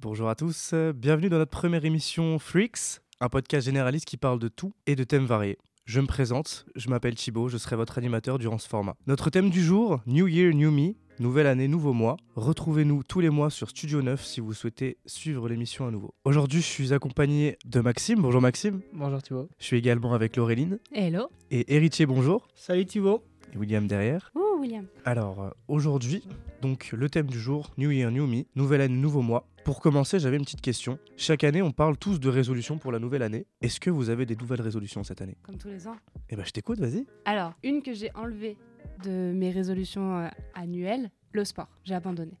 Bonjour à tous, euh, bienvenue dans notre première émission Freaks, un podcast généraliste qui parle de tout et de thèmes variés. Je me présente, je m'appelle Thibaut, je serai votre animateur durant ce format. Notre thème du jour, New Year, New Me, nouvelle année, nouveau mois. Retrouvez-nous tous les mois sur Studio 9 si vous souhaitez suivre l'émission à nouveau. Aujourd'hui, je suis accompagné de Maxime. Bonjour Maxime. Bonjour Thibaut. Je suis également avec Laureline. Hello. Et Héritier, bonjour. Salut Thibaut. Et William derrière. Ouh, William. Alors, euh, aujourd'hui, donc le thème du jour, New Year, New Me, nouvelle année, nouveau mois. Pour commencer, j'avais une petite question. Chaque année, on parle tous de résolutions pour la nouvelle année. Est-ce que vous avez des nouvelles résolutions cette année? Comme tous les ans. Eh ben, je t'écoute, vas-y. Alors, une que j'ai enlevée de mes résolutions euh, annuelles, le sport. J'ai abandonné.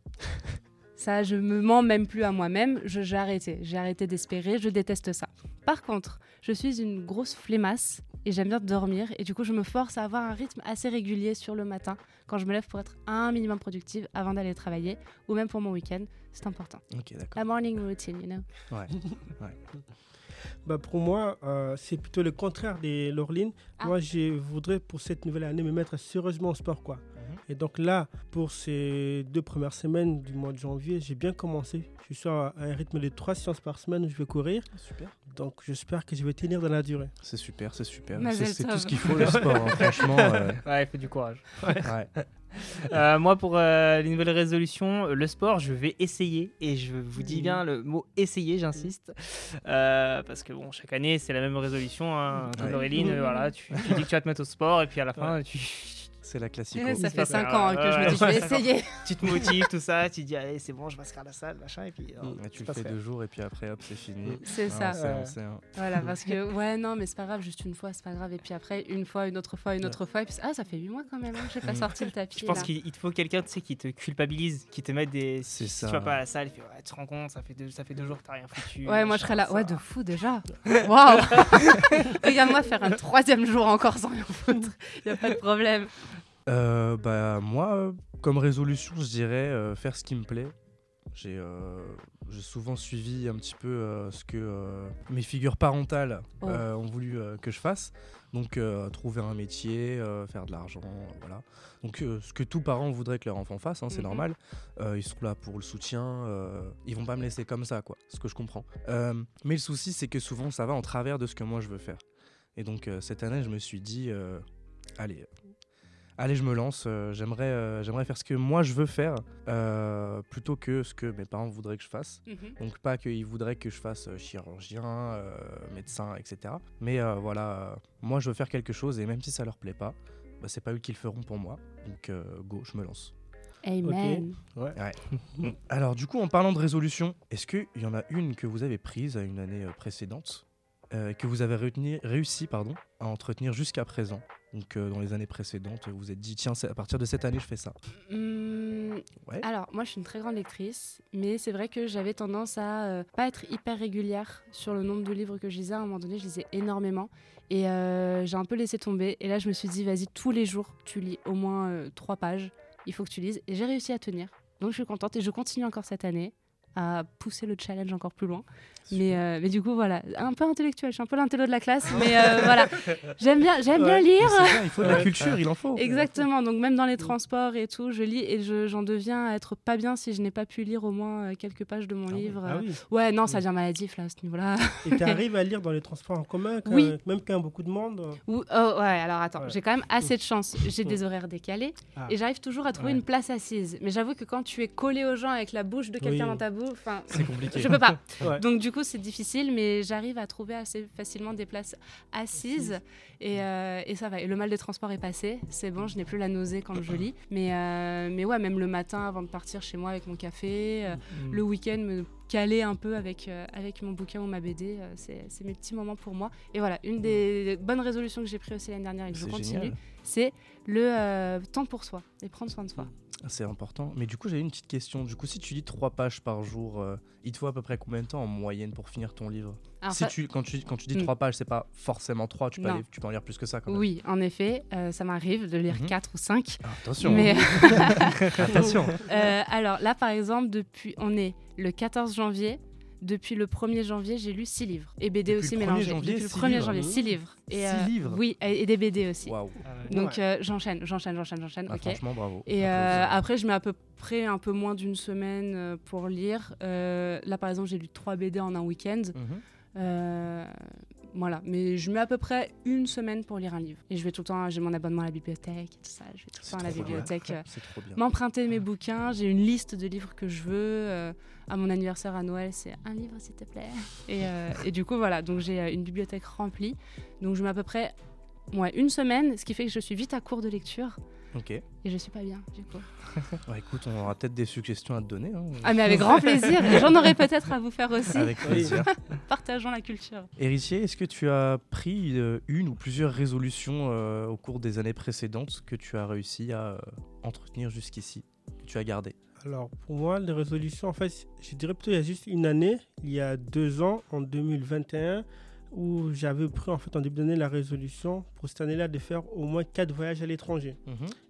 ça, je me mens même plus à moi-même. Je- J'ai arrêté. J'ai arrêté d'espérer. Je déteste ça. Par contre, je suis une grosse flemmasse et j'aime bien dormir. Et du coup, je me force à avoir un rythme assez régulier sur le matin quand je me lève pour être un minimum productive avant d'aller travailler ou même pour mon week-end. C'est important. Ok, d'accord. La morning routine, you know. Ouais. Bah pour moi, euh, c'est plutôt le contraire des Laureline. Ah. Moi, je voudrais pour cette nouvelle année me mettre sérieusement au sport. quoi. Et donc là, pour ces deux premières semaines du mois de janvier, j'ai bien commencé. Je suis à un rythme de trois séances par semaine où je vais courir. Super. Donc j'espère que je vais tenir dans la durée. C'est super, c'est super. C'est c'est tout ce qu'il faut le sport, hein, franchement. euh, Ouais, il faut du courage. ouais. Euh, moi, pour euh, les nouvelles résolutions, euh, le sport, je vais essayer. Et je vous dis Mhm. bien le mot essayer, j'insiste. Euh, parce que bon, chaque année, c'est la même résolution. Hein. Voilà, tu, tu dis que tu vas te mettre au sport. Et puis à la fin, tu, C'est la classique. Ça c'est fait pas 5 grave. ans que je me dis, je vais essayer. tu te motives, tout ça. Tu dis, allez, c'est bon, je m'inscris à la salle, machin. Et puis, euh, c'est tu le fais deux jours et puis après, hop, c'est fini. C'est Ah, ça. on sait, on Ouais. sait, hein. Voilà, parce que, ouais, non, mais c'est pas grave, juste une fois, c'est pas grave. Et puis après, une fois, une autre fois, une autre fois. Et puis, ah, ça fait 8 mois quand même, hein, j'ai pas Mm. sorti le tapis. Je pense qu'il il te faut quelqu'un tu sais, qui te culpabilise, qui te mette des. C'est si ça. tu vas pas à la salle, il fait Ouais, tu te rends compte, ça fait deux, ça fait deux jours que t'as rien foutu. Ouais, moi je serais là. Ouais, de fou déjà. Waouh Regarde-moi faire un troisième jour encore sans rien foutre. Y a pas de problème. Euh, bah, moi, comme résolution, je dirais euh, faire ce qui me plaît. J'ai euh, souvent suivi un petit peu ce que mes figures parentales Oh. ont voulu que je fasse. Donc, euh, trouver un métier, euh, faire de l'argent, euh, voilà. Donc, ce que tous parents voudraient que leur enfant fasse, hein, c'est Mhm. normal. Ils sont là pour le soutien. ils vont pas me laisser comme ça, quoi. Ce que je comprends. Mais le souci, c'est que souvent, ça va en travers de ce que moi je veux faire. Et donc, cette année, je me suis dit, allez, allez, je me lance. euh, j'aimerais, euh, j'aimerais faire ce que moi je veux faire euh, plutôt que ce que mes parents voudraient que je fasse. Donc pas qu'ils voudraient que je fasse euh, chirurgien, euh, médecin, etc. Mais euh, voilà, euh, moi je veux faire quelque chose et même si ça leur plaît pas, bah, c'est pas eux qui le feront pour moi. Donc euh, go, je me lance. Amen. Alors du coup, en parlant de résolution, est-ce qu'il y en a une que vous avez prise à une année précédente? Euh, que vous avez retenu- réussi pardon, à entretenir jusqu'à présent Donc euh, dans les années précédentes, vous vous êtes dit tiens, à partir de cette année, je fais ça. Ouais. Alors, moi, je suis une très grande lectrice, mais c'est vrai que j'avais tendance à euh, pas être hyper régulière sur le nombre de livres que je lisais. À un moment donné, je lisais énormément et euh, j'ai un peu laissé tomber. Et là, je me suis dit, vas-y, tous les jours, tu lis au moins trois pages. Il faut que tu lises. Et j'ai réussi à tenir. Donc, je suis contente et je continue encore cette année à pousser le challenge encore plus loin. Mais, euh, mais du coup, voilà, un peu intellectuel. Je suis un peu l'intello de la classe, mais euh, voilà, j'aime bien, j'aime bien lire. Bien, il faut de la culture, il en faut. Exactement, donc même dans les transports et tout, je lis et je- j'en deviens à être pas bien si je n'ai pas pu lire au moins euh, quelques pages de mon Ah livre. Ah oui. Ouais, non, ça devient maladif là, à ce niveau-là. Et tu arrives à lire dans les transports en commun, quand- Oui. même quand il y a beaucoup de monde? Ou- oh, ouais, alors attends, Ouais. j'ai quand même assez de chance. J'ai des horaires décalés Ah. et j'arrive toujours à trouver Ouais. une place assise. Mais j'avoue que quand tu es collé aux gens avec la bouche de quelqu'un Oui. dans ta bouche, enfin, C'est compliqué. je peux pas. Ouais. Donc du coup, c'est difficile, mais j'arrive à trouver assez facilement des places assises et, euh, et ça va. Et le mal des transports est passé, c'est bon, je n'ai plus la nausée quand je lis. Mais, euh, mais ouais, même le matin avant de partir chez moi avec mon café, euh, Mm. le week-end me caler un peu avec, euh, avec mon bouquin ou ma BD, euh, c'est c'est mes petits moments pour moi. Et voilà, une des bonnes résolutions que j'ai prises aussi l'année dernière et que je continue, c'est le euh, temps pour soi et prendre soin de soi. C'est important. Mais du coup, j'avais une petite question. Du coup, si tu lis trois pages par jour, euh, il te faut à peu près combien de temps en moyenne pour finir ton livre Alors, si ça- tu, quand, tu, quand tu dis Hmm. trois pages, c'est pas forcément trois, tu peux, aller- tu peux en lire plus que ça quand même. Oui, en effet, euh, ça m'arrive de lire Mhm. 4 ou 5. Ah, attention. Mais attention. euh, alors là, par exemple, depuis, on est le 14 janvier. Depuis le 1er janvier, j'ai lu 6 livres. Et BD Depuis aussi le 1er mélangés. Depuis le six 1er livres. janvier, 6 livres. Et, euh, livres Oui, et, et des BD aussi. Waouh. Donc euh, j'enchaîne, j'enchaîne, j'enchaîne, j'enchaîne, Ah, ok. Franchement, bravo. Et euh, après, je mets à peu près un peu moins d'une semaine euh, pour lire. Euh, là, par exemple, j'ai lu 3 BD en un week-end. Mhm. Euh, voilà, mais je mets à peu près une semaine pour lire un livre. Et je vais tout le temps, j'ai mon abonnement à la bibliothèque et tout ça. Je vais tout le temps à la bibliothèque m'emprunter mes bouquins. J'ai une liste de livres que je veux. euh, à mon anniversaire à Noël, c'est un livre s'il te plaît. Et, euh, et du coup, voilà, donc j'ai euh, une bibliothèque remplie. Donc je mets à peu près ouais, une semaine, ce qui fait que je suis vite à court de lecture. Ok. Et je suis pas bien, du coup. Bah, écoute, on aura peut-être des suggestions à te donner. hein. Ah, mais avec grand plaisir. J'en aurais peut-être à vous faire aussi. Avec plaisir. Partageons la culture. Héritier, est-ce que tu as pris euh, une ou plusieurs résolutions euh, au cours des années précédentes que tu as réussi à euh, entretenir jusqu'ici, que tu as gardé Alors, pour moi, les résolutions, en fait, je dirais plutôt il y a juste une année, il y a deux ans, en 2021, où j'avais pris en fait en début d'année la résolution pour cette année-là de faire au moins quatre voyages à l'étranger.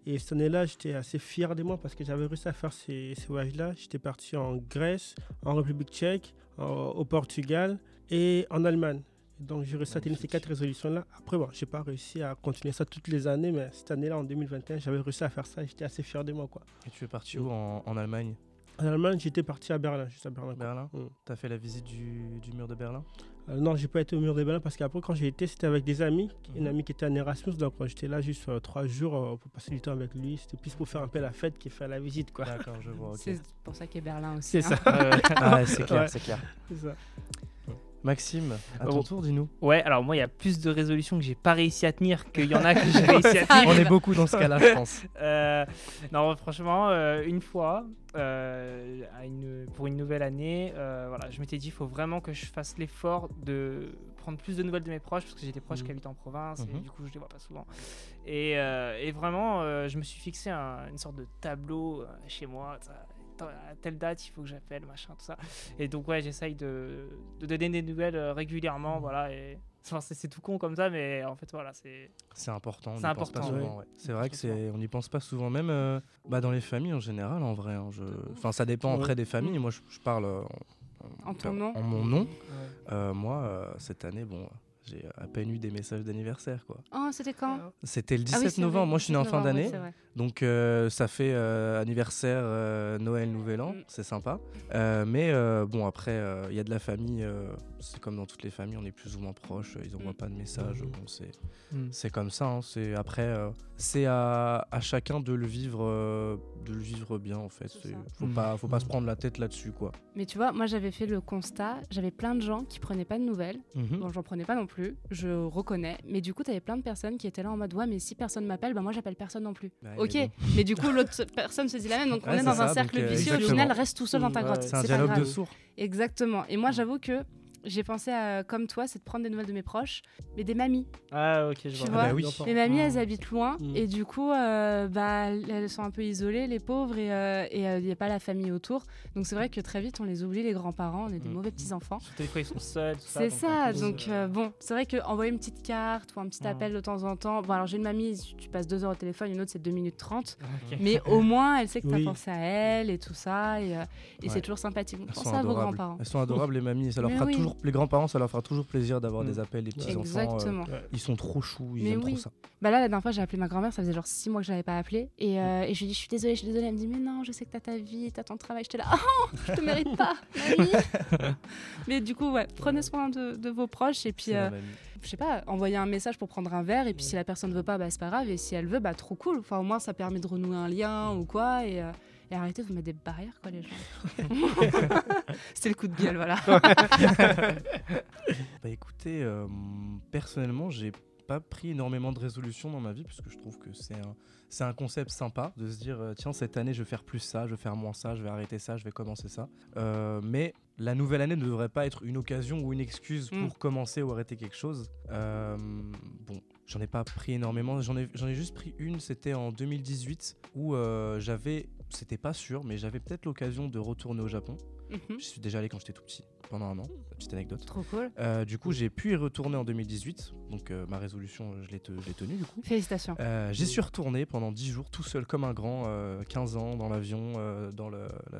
Et cette année-là, j'étais assez fier de moi parce que j'avais réussi à faire ces, ces voyages-là. J'étais parti en Grèce, en République tchèque, en- au Portugal et en Allemagne. Donc j'ai réussi à tenir ces quatre résolutions-là. Après, bon, j'ai pas réussi à continuer ça toutes les années, mais cette année-là, en 2021, j'avais réussi à faire ça. et J'étais assez fier de moi, quoi. Et tu es parti où en, en Allemagne? En Allemagne, j'étais parti à Berlin, juste à Berlin. Berlin Mm. T'as fait la visite du, du mur de Berlin? Euh, non, j'ai pas été au mur de Berlin parce qu'après, quand j'ai été, c'était avec des amis. Une Mhm. amie qui était en Erasmus, donc euh, j'étais là juste euh, trois jours euh, pour passer du temps avec lui. C'était plus pour faire un peu la fête que faire la visite, quoi. D'accord, je vois. C'est pour ça qu'est Berlin aussi. C'est hein. ça. Ah, ouais, c'est clair, Ouais. c'est clair. C'est ça. Maxime, à ton Oh. tour, dis-nous. ouais, alors moi, il y a plus de résolutions que j'ai pas réussi à tenir qu'il y en a que j'ai réussi à tenir. On est beaucoup dans ce cas-là, je pense. Euh, non, franchement, euh, une fois, euh, à une- pour une nouvelle année, voilà, je m'étais dit, il faut vraiment que je fasse l'effort de prendre plus de nouvelles de mes proches, parce que j'ai des proches Mhm. qui habitent en province, et Mhm. du coup, je les vois pas souvent. Et, et vraiment, je me suis fixé un- une sorte de tableau chez moi. ça, à telle date, il faut que j'appelle, machin, tout ça. Et donc, ouais, j'essaye de, de donner des nouvelles euh, régulièrement, voilà. Et enfin, c'est c'est tout con comme ça, mais en fait, voilà, c'est. C'est important. C'est important, souvent, ouais. C'est vrai que c'est, on n'y pense pas souvent, même euh, bah, dans les familles en général, en vrai. hein, je... Enfin, ça dépend après des familles. Moi, je, je parle euh, En ton nom en mon nom. Euh, moi, euh, cette année, bon, j'ai à peine eu des messages d'anniversaire, quoi. Oh, c'était quand C'était le Ah oui, 17 c'est novembre. vrai, Moi, je suis né en 17 fin oui, d'année. Donc euh, ça fait euh, anniversaire, euh, Noël, Nouvel An, Mm. c'est sympa. Euh, mais euh, bon après, euh, il y a de la famille, euh, c'est comme dans toutes les familles, on est plus ou moins proches, ils envoient Mm. pas de messages, Mm. bon, c'est Hmm. c'est comme ça. hein, c'est après, euh, c'est à, à chacun de le vivre, euh, de le vivre bien en fait. Faut Mm. pas, faut pas Mm. se prendre la tête là-dessus quoi. Mais tu vois, moi j'avais fait le constat, j'avais plein de gens qui prenaient pas de nouvelles. Mhm. Bon, j'en prenais pas non plus, je reconnais. Mais du coup, t'avais plein de personnes qui étaient là en mode Ouais, mais si personne m'appelle, bah moi j'appelle personne non plus. Mais ok, bon. mais du coup, l'autre personne se dit la même. Donc on est dans un cercle donc, euh, vicieux. Au exactement. final, reste tout seul dans ta grotte. C'est un pas dialogue grave. de sourds. Exactement. Et moi, j'avoue que j'ai pensé à, comme toi, c'est de prendre des nouvelles de mes proches, mais des mamies. Ah, ok, je Tu vois. vois, bah oui. Les mamies, elles habitent loin Mm. et du coup, euh, bah, elles sont un peu isolées, les pauvres, et il n'y a pas la famille autour. Donc c'est vrai que très vite, on les oublie, les grands-parents, on est des Mm. mauvais petits-enfants. Surtout des fois, ils sont seuls. C'est donc, ça, donc euh, euh, bon, c'est vrai qu'envoyer une petite carte ou un petit appel de temps en temps. Bon, alors j'ai une mamie, tu passes deux heures au téléphone, une autre c'est 2 minutes 30, ok. mais au moins elle sait que tu as Oui. pensé à elle et tout ça, et, euh, et Ouais. c'est toujours sympathique. Pensez à vos grands-parents. Elles sont adorables les mamies. Ça leur Mais fera oui. Toujours, les grands-parents, ça leur fera toujours plaisir d'avoir Mm. des appels des petits enfants. Exactement. Ouais. ils sont trop choux, ils Mais aiment oui. trop ça. Bah là, la dernière fois, j'ai appelé ma grand-mère, ça faisait genre six mois que je l'avais pas appelée. Et, euh, et je lui ai dit, je suis désolée, je suis désolée. Elle me dit, mais non, je sais que t'as ta vie, t'as ton travail. J'étais là, oh, je te mérite pas, mais du coup, ouais, prenez soin de, de vos proches. Et puis, euh, je sais pas, envoyer un message pour prendre un verre. Et puis, si la personne veut pas, bah, c'est pas grave. Et si elle veut, bah, trop cool. Enfin, au moins, ça permet de renouer un lien ou quoi. Et, euh, et arrêtez de vous mettre des barrières, quoi, les gens. C'était le coup de gueule, voilà. Bah écoutez, euh, personnellement, j'ai pas pris énormément de résolutions dans ma vie parce que je trouve que c'est un, c'est un concept sympa de se dire euh, tiens cette année je vais faire plus ça, je vais faire moins ça, je vais arrêter ça, je vais commencer ça. Euh, mais la nouvelle année ne devrait pas être une occasion ou une excuse Mm. pour commencer ou arrêter quelque chose. Euh, bon, j'en ai pas pris énormément, j'en ai, j'en ai juste pris une, c'était en 2018 où euh, j'avais c'était pas sûr, mais j'avais peut-être l'occasion de retourner au Japon. Mhm. Je suis déjà allé quand j'étais tout petit, pendant un an, petite anecdote. Trop cool. Euh, du coup, j'ai pu y retourner en 2018, donc euh, ma résolution, je l'ai te- je l'ai tenue du coup. Félicitations. Euh, J'y suis retourné pendant 10 jours, tout seul comme un grand, euh, 15 ans, dans l'avion, euh, dans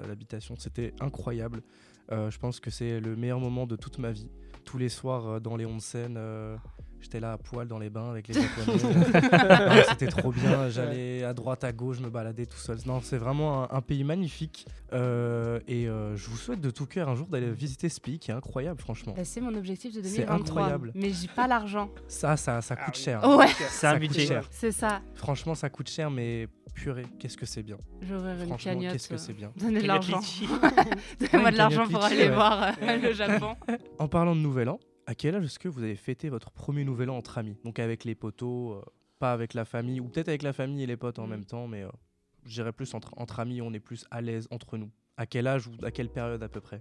l'habitation. C'était incroyable. Euh, je pense que c'est le meilleur moment de toute ma vie. Tous les soirs euh, dans les onsen, euh, j'étais là à poil dans les bains avec les japonais. C'était trop bien. J'allais à droite, à gauche, je me baladais tout seul. Non, c'est vraiment un, un pays magnifique. Euh, et euh, je vous souhaite de tout cœur un jour d'aller visiter ce pays qui est incroyable, franchement. Bah, c'est mon objectif de C'est 2023. incroyable. Mais j'ai pas l'argent. Ça, ça, ça Ah coûte oui. cher. Ouais, C'est un Ça coûte budget. cher. c'est ça. Franchement, ça coûte cher, mais purée, qu'est-ce que c'est bien. J'aurais une cagnotte. qu'est-ce que euh, c'est bien. Donnez de l'argent. Donnez-moi de l'argent pour aller ouais. voir euh, le Japon. En parlant de Nouvel An, à quel âge est-ce que vous avez fêté votre premier Nouvel An entre amis? Donc avec les potos, euh, pas avec la famille, ou peut-être avec la famille et les potes en Mm. même temps, mais euh, je dirais plus entre, entre amis, on est plus à l'aise entre nous. À quel âge ou à quelle période à peu près?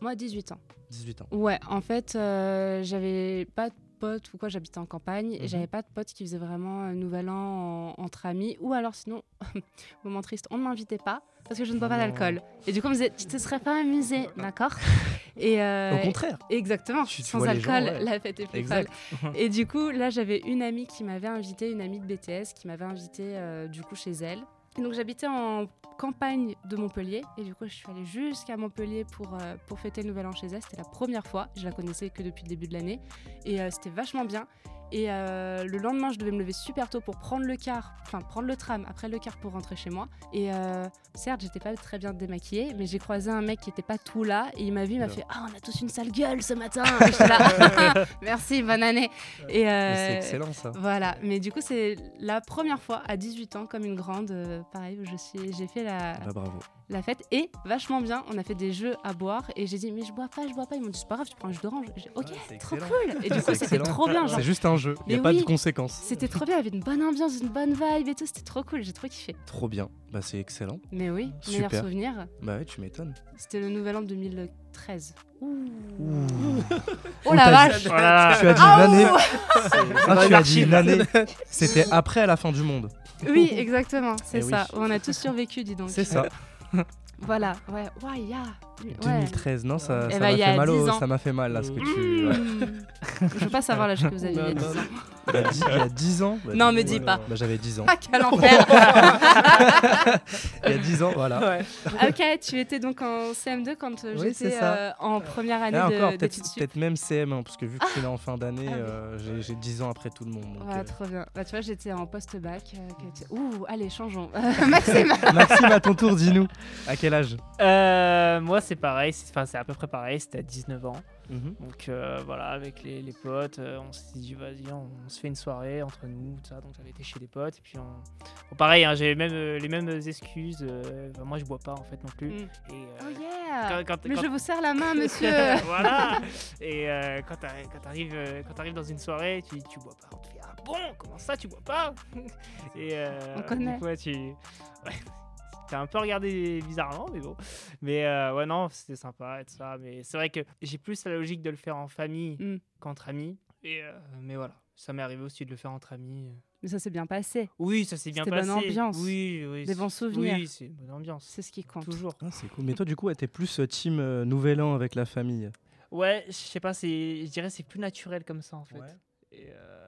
Moi, 18 ans. 18 ans. Ouais, en fait, euh, j'avais pas potes ou quoi, j'habitais en campagne et Mhm. j'avais pas de potes qui faisaient vraiment un nouvel an en- entre amis. Ou alors, sinon, moment triste, on ne m'invitait pas parce que je ne bois pas d'alcool. Et du coup, on me disait, tu te serais pas amusé, d'accord Et euh, Au contraire. Exactement, Tu- tu sans gens, alcool, ouais. la fête est plus Exact. folle. Et du coup, là, j'avais une amie qui m'avait invité, une amie de BTS, qui m'avait invité euh, du coup chez elle. Donc j'habitais en campagne de Montpellier et du coup je suis allée jusqu'à Montpellier pour, euh, pour fêter le Nouvel An chez elle. C'était la première fois, je la connaissais que depuis le début de l'année et euh, c'était vachement bien. Et euh, le lendemain, je devais me lever super tôt pour prendre le car, enfin prendre le tram, après le car pour rentrer chez moi. Et euh, certes, j'étais pas très bien démaquillée, mais j'ai croisé un mec qui était pas tout là et il m'a vu, il m'a fait Ah, on a tous une sale gueule ce matin. Et j'étais là, merci, bonne année. Et euh, C'est excellent ça. voilà, mais du coup, c'est la première fois à 18 ans, comme une grande, euh, pareil, où je suis, j'ai fait la, Bah, bravo. La fête et vachement bien. On a fait des jeux à boire et j'ai dit, mais je bois pas, je bois pas. Ils m'ont dit, c'est pas grave, tu prends un jus d'orange. J'ai dit, ok, Ouais, trop cool. Et du coup, c'était trop bien. C'est juste un jeu, il n'y a Mais pas oui. de conséquences. C'était trop bien, il y avait une bonne ambiance, une bonne vibe et tout, c'était trop cool, j'ai trop kiffé. Trop bien. Bah c'est excellent. Mais oui, Super. meilleur souvenir, Bah ouais, tu m'étonnes. c'était le nouvel an 2013. Ouh. Ouh. Oh la vache dit- Voilà. Tu as dit Ah, une année. Ah, tu as dit une année. C'était après à la fin du monde. Oui, exactement, c'est Eh oui. ça. On a tous survécu, dis donc. C'est ça. Voilà, ouais, ouais, ya. Ouais. 2013, non, ça ça bah, m'a fait mal. au- 10 ans. Ça m'a fait mal là ce que tu. Mmh. Je veux pas savoir l'âge que vous avez il y a Non, 10 non, ans. Il y a dix- il y a 10 ans. bah, Non, me dis euh, pas. Bah, j'avais 10 ans. Ah, quel enfer Il y a 10 ans, voilà. Ouais. Ok, tu étais donc en CM2 quand euh, Oui, c'est j'étais euh, en première année Et encore, de- peut-être peut-être même CM, hein, parce que vu que tu es là en fin d'année, Ah oui. euh, j'ai- j'ai 10 ans après tout le monde. donc, Ouais, euh. trop bien. Bah, tu vois, j'étais en post-bac. euh, tu- Ouh, allez, changeons. Maxime Maxime, à ton tour, dis-nous. À quel âge? Euh, moi, c'est pareil. c'est- Enfin, c'est à peu près pareil. C'était à 19 ans. Mhm. Donc euh, voilà, avec les, les potes, euh, on s'est dit vas-y, on, on se fait une soirée entre nous, tout ça. Donc j'avais été chez des potes et puis on, bon, pareil, hein, j'ai même euh, les mêmes excuses. euh, moi, je bois pas en fait non plus. Mm. Et, euh, Oh yeah quand- quand- Mais quand- je vous serre la main, monsieur voilà. Et euh, quand t'arrives euh, t'arrives dans une soirée, tu tu bois pas. On te fait ah bon, comment ça tu bois pas? Et euh, On connaît. Du coup, ouais, tu ouais, t'es un peu regardé bizarrement, mais bon. Mais euh, ouais non, c'était sympa et tout ça. Mais c'est vrai que j'ai plus la logique de le faire en famille Mm. qu'entre amis. Et euh, mais voilà, ça m'est arrivé aussi de le faire entre amis. Mais ça s'est bien passé. Oui, ça s'est bien C'était passé. bonne ambiance. Oui, oui. Des c'est- bons souvenirs. Oui, c'est une bonne ambiance. C'est ce qui compte. Toujours. Ah, c'est cool. Mais toi, du coup, t'es plus euh, team euh, Nouvel An avec la famille. Ouais, je sais pas, c'est, je dirais c'est plus naturel comme ça en fait. Et euh,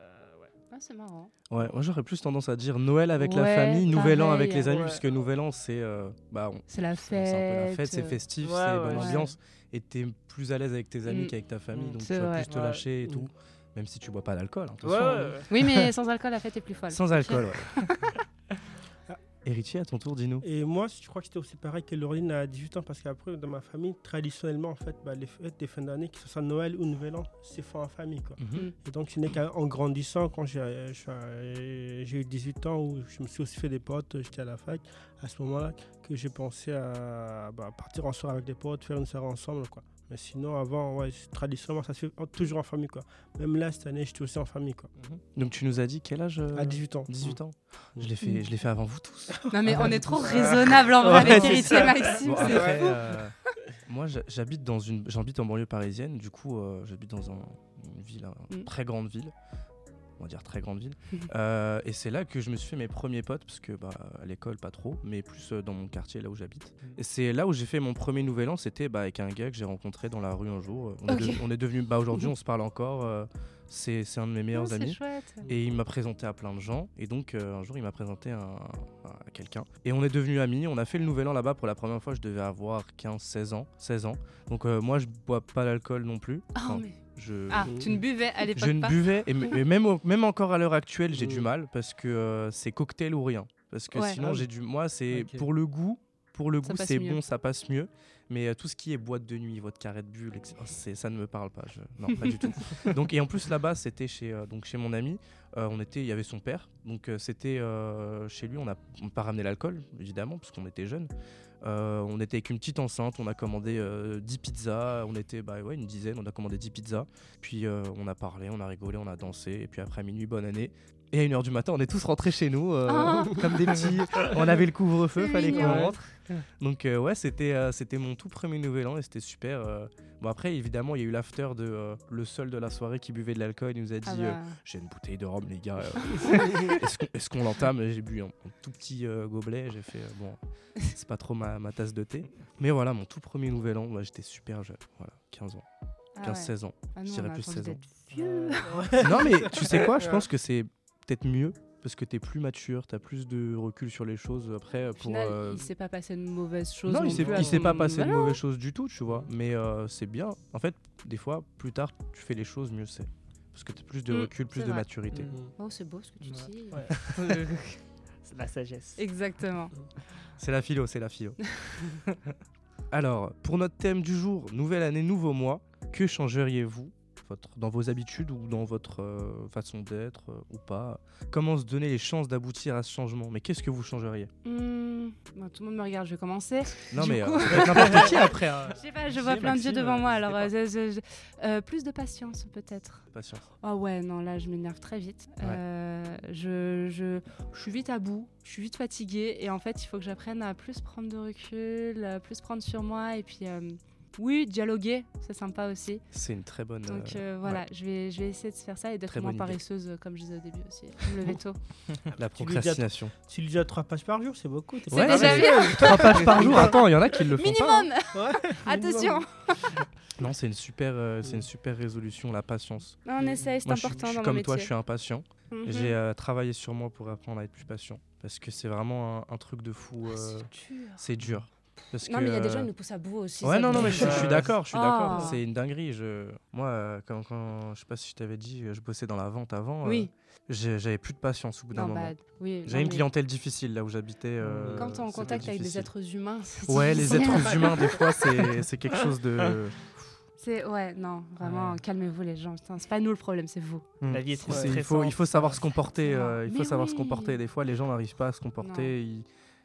c'est marrant. Ouais, moi j'aurais plus tendance à dire Noël avec la famille, Nouvel An avec les amis, Ouais. puisque Nouvel An c'est euh, bah, on- C'est la c'est fête. un peu la fête, c'est festif, Ouais, c'est ouais, bonne ambiance, et t'es plus à l'aise avec tes amis Mm. qu'avec ta famille, Mm, donc tu vas vrai. plus te Ouais. lâcher et Mm. tout, même si tu bois pas d'alcool. hein, Ouais, attention, ouais, hein. ouais. Oui, mais sans alcool, la fête est plus folle. Sans alcool, ouais. Et Richie, à ton tour, dis-nous. Et moi, je crois que c'était aussi pareil que Laureline à 18 ans, parce qu'après, dans ma famille, traditionnellement, en fait, bah, les fêtes des fins d'année, que ce soit Noël ou Nouvel An, c'est fait en famille. Quoi. Mhm. Et donc, ce n'est qu'en grandissant, quand j'ai j'ai- j'ai eu 18 ans, où je me suis aussi fait des potes, j'étais à la fac, à ce moment-là, que j'ai pensé à bah, partir en soirée avec des potes, faire une soirée ensemble. Quoi. Mais sinon, avant, ouais, traditionnellement, ça se fait toujours en famille. Quoi. Même là, cette année, j'étais aussi en famille. Quoi. Donc tu nous as dit quel âge euh, À 18 ans. 18 ans Je l'ai fait, je l'ai fait avant vous tous. Non, mais on est trop raisonnable en vrai Ouais, avec c'est Héritier ça. Maxime. Bon, c'est- après, euh, moi j'ha- j'habite dans une, j'habite en banlieue parisienne, du coup euh, j'habite dans un- une ville, une Mm. très grande ville. On va dire très grande ville. Euh, et c'est là que je me suis fait mes premiers potes, parce que bah, à l'école, pas trop, mais plus euh, dans mon quartier, là où j'habite. Et c'est là où j'ai fait mon premier nouvel an, c'était bah, avec un gars que j'ai rencontré dans la rue un jour. On, Ok. est, de- on est devenu, bah, aujourd'hui, on se parle encore. euh, c'est c'est un de mes meilleurs Oh, amis. chouette. Et il m'a présenté à plein de gens. Et donc, euh, un jour, il m'a présenté à, à quelqu'un. Et on est devenus amis. On a fait le nouvel an là-bas pour la première fois. Je devais avoir 15, 16 ans. 16 ans. Donc, euh, moi, je bois pas d'alcool non plus. Oh, Enfin, mais- je, Ah, tu ne buvais à l'époque je ne pas buvais. Et, m- et même, au- même encore à l'heure actuelle, j'ai du Mm. mal parce que euh, c'est cocktail ou rien. Parce que Ouais. sinon, Ah j'ai du. Moi, c'est pour le goût. Pour le Ça goût, c'est bon, ça passe mieux. Mais euh, tout ce qui est boîte de nuit, vodka Red Bull, etc., c'est- ça ne me parle pas. Je... Non, pas du tout. Donc, et en plus, là-bas, c'était chez, euh, donc, chez mon ami. Euh, on était, il y avait son père. Donc, euh, c'était euh, chez lui. On n'a on n'a pas ramené l'alcool, évidemment, parce qu'on était jeunes. Euh, on était avec une petite enceinte. On a commandé euh, 10 pizzas. On était bah, ouais, une dizaine. On a commandé 10 pizzas. Puis, euh, on a parlé, on a rigolé, on a dansé. Et puis, après minuit, bonne année. Et à 1h du matin, on est tous rentrés chez nous, euh, Ah. comme des petits. On avait le couvre-feu, fallait qu'on rentre. Donc euh, ouais, c'était euh, c'était mon tout premier nouvel an et c'était super. Bon après, évidemment, il y a eu l'after de le seul de la soirée qui buvait de l'alcool. Il nous a dit Ah euh, bah, j'ai une bouteille de rhum les gars. Est-ce qu'on l'entame? J'ai bu un, un tout petit gobelet. J'ai fait bon, c'est pas trop ma, ma tasse de thé. Mais voilà, mon tout premier nouvel an, bah, j'étais super jeune. Voilà, 15 ans, ah 15 ouais. 16 ans. Ah je nous, dirais plus attendu 16 ans. vieux. non mais tu sais quoi Je pense que c'est peut-être mieux parce que t'es plus mature, t'as plus de recul sur les choses. Après, Au pour final, euh, il s'est pas passé de mauvaises choses. non, il non s'est plus à il s'est son- pas passé de mauvaises choses du tout, tu vois. Mais euh, c'est bien. En fait, des fois, plus tard, tu fais les choses, mieux c'est. Parce que tu as plus de Mm, recul, plus de vrai. maturité. Mm. Oh, c'est beau ce que tu Ouais. dis. Ouais. c'est la sagesse. Exactement. C'est la philo, c'est la philo. Alors, pour notre thème du jour, nouvelle année, nouveau mois, que changeriez-vous? Votre, dans vos habitudes ou dans votre euh, façon d'être euh, ou pas Comment se donner les chances d'aboutir à ce changement? Mais qu'est-ce que vous changeriez? Hmm, bon, tout le monde me regarde, je vais commencer. Non, Du mais coup- euh, n'importe qui après. hein. Je sais pas, je J'ai vois plein de yeux devant moi, alors euh, je- je- je- euh, plus de patience peut-être. Patience. Oh ouais, non, là je m'énerve très vite. Ouais. Je, je, je suis vite à bout, je suis vite fatiguée et en fait il faut que j'apprenne à plus prendre de recul, plus prendre sur moi et puis oui, dialoguer, c'est sympa aussi. C'est une très bonne. Donc euh, euh, voilà, je, vais, je vais essayer de faire ça et d'être moins paresseuse euh, comme je disais au début aussi. Me lever tôt. la Tu lui dis à- procrastination. Tu lis déjà trois pages par jour, c'est beaucoup. C'est pas- déjà bien. Trois pages par jour. Attends, il y en a qui le font pas. hein. Minimum Ouais, Attention Non, c'est une super, euh, c'est une super résolution, la patience. On essaye, c'est je important je suis dans comme mon toi, je suis impatient. Mhm. J'ai euh, travaillé sur moi pour apprendre à être plus patient. Parce que c'est vraiment un, un truc de fou. Ah, c'est dur. c'est dur. Parce Non que, mais il y a des euh, gens qui nous poussent à bout aussi. Ouais, non, non, mais je, je suis d'accord, je suis d'accord. Oh. C'est une dinguerie. Je... Moi, euh, quand, quand, je sais pas si je t'avais dit, euh, je bossais dans la vente avant. Oui. J'avais plus de patience au bout d'un moment. bah, oui, J'avais une mais clientèle difficile là où j'habitais. euh, Quand tu es en contact avec des êtres humains, c'est Ouais, les êtres humains, des fois, c'est c'est quelque chose de. C'est ouais, non, vraiment, Ouais. calmez-vous les gens. C'est pas nous le problème, c'est vous. La vie est trop C'est- il, faut, il faut savoir se comporter. euh, il faut Mais savoir se comporter. Des fois, les gens n'arrivent pas à se comporter.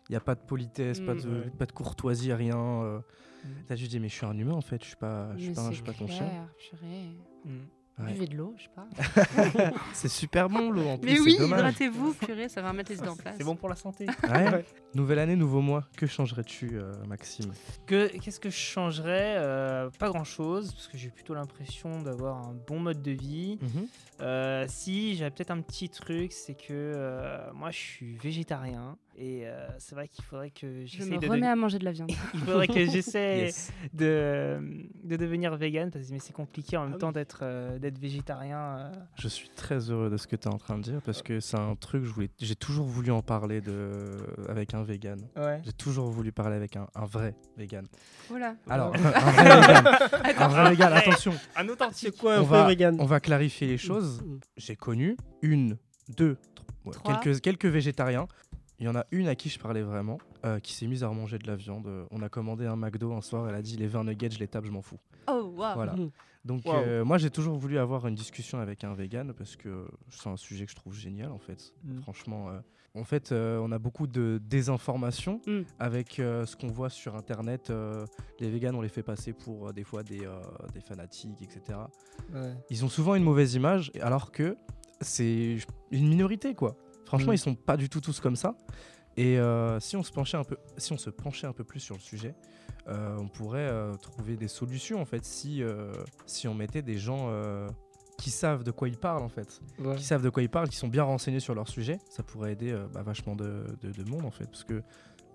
Il n'y a pas de politesse, pas, Mm. de, Ouais. pas de courtoisie, rien. euh. Mm. Là, je dis, mais je suis un humain en fait. Je suis pas, je suis Mais pas, un- je suis pas ton chien. purée. Mm. Ouais. Buvez de l'eau, je sais pas. C'est super bon l'eau en plus. Mais oui, hydratez-vous, purée, ça va remettre les idées en place. C'est bon pour la santé. Ouais. Ouais. Nouvelle année, nouveau mois. Que changerais-tu, euh, Maxime? Que- Qu'est-ce que je changerais Euh, Pas grand-chose, parce que j'ai plutôt l'impression d'avoir un bon mode de vie. Euh, si, j'avais peut-être un petit truc, c'est que euh, moi je suis végétarien et euh, c'est vrai qu'il faudrait que Je j'essaie me de, remets à manger de la viande. il faudrait que j'essaie Yes. de, de devenir vegan parce que c'est compliqué en même Ah oui. temps d'être euh, d'être végétarien. euh. Je suis très heureux de ce que tu es en train de dire parce que c'est un truc, je voulais, j'ai toujours voulu en parler de, avec un vegan. Ouais. J'ai toujours voulu parler avec un, un vrai vegan. Voilà. Alors, un vrai vegan. Un vrai vegan, attention. Un authentique. C'est quoi un On vrai va- vegan On va clarifier les choses. Mm. J'ai connu une, deux, quelques, quelques végétariens. Il y en a une à qui je parlais vraiment, euh, qui s'est mise à manger de la viande. Euh, On a commandé un McDo un soir, elle a dit les 20 nuggets, je les tape, je m'en fous. Oh, waouh. Voilà. Mhm. Donc Wow. euh, moi j'ai toujours voulu avoir une discussion avec un vegan parce que c'est un sujet que je trouve génial en fait. Mm. Franchement, euh, en fait euh, on a beaucoup de désinformation Mm. avec euh, ce qu'on voit sur internet. euh, les végans on les fait passer pour euh, des fois des, euh, des fanatiques, etc. Ouais. Ils ont souvent une mauvaise image alors que c'est une minorité quoi. Franchement Mm. ils sont pas du tout tous comme ça. Et euh, si on se penchait un peu, si on se penchait un peu plus sur le sujet, euh, on pourrait euh, trouver des solutions en fait si, euh, si on mettait des gens euh, qui savent de quoi ils parlent en fait, Ouais. qui savent de quoi ils parlent, qui sont bien renseignés sur leur sujet, ça pourrait aider euh, bah, vachement de, de- de monde en fait, parce que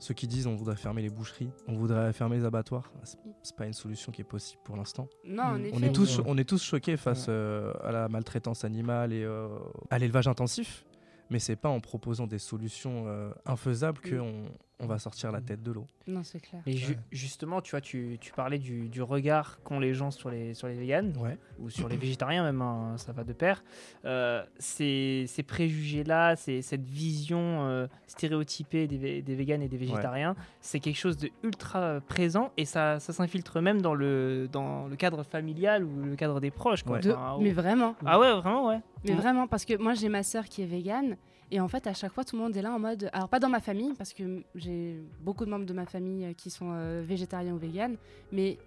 ceux qui disent on voudrait fermer les boucheries, on voudrait fermer les abattoirs, ah, c'est- pas une solution qui est possible pour l'instant. Non, en Mm. effet. On est tous, on est tous choqués face euh, à la maltraitance animale et euh, à l'élevage intensif, mais c'est pas en proposant des solutions euh, infaisables qu'on on va sortir la tête de l'eau. Non, c'est clair. Et ju- Ouais. justement, tu vois, tu, tu parlais du, du regard qu'ont les gens sur les, sur les véganes, Ouais. ou sur les végétariens même, hein, ça va de pair. Euh, ces, ces préjugés-là, cette vision euh, stéréotypée des, des véganes et des végétariens, c'est quelque chose de ultra présent et ça, ça s'infiltre même dans le, dans le cadre familial ou le cadre des proches. Quoi. Ouais. De- Enfin, Mais vraiment. Ah ouais, vraiment, ouais. Mais vraiment, parce que moi j'ai ma sœur qui est végane et en fait à chaque fois tout le monde est là en mode, alors pas dans ma famille parce que j'ai beaucoup de membres de ma famille euh, qui sont euh, végétariens ou véganes, mais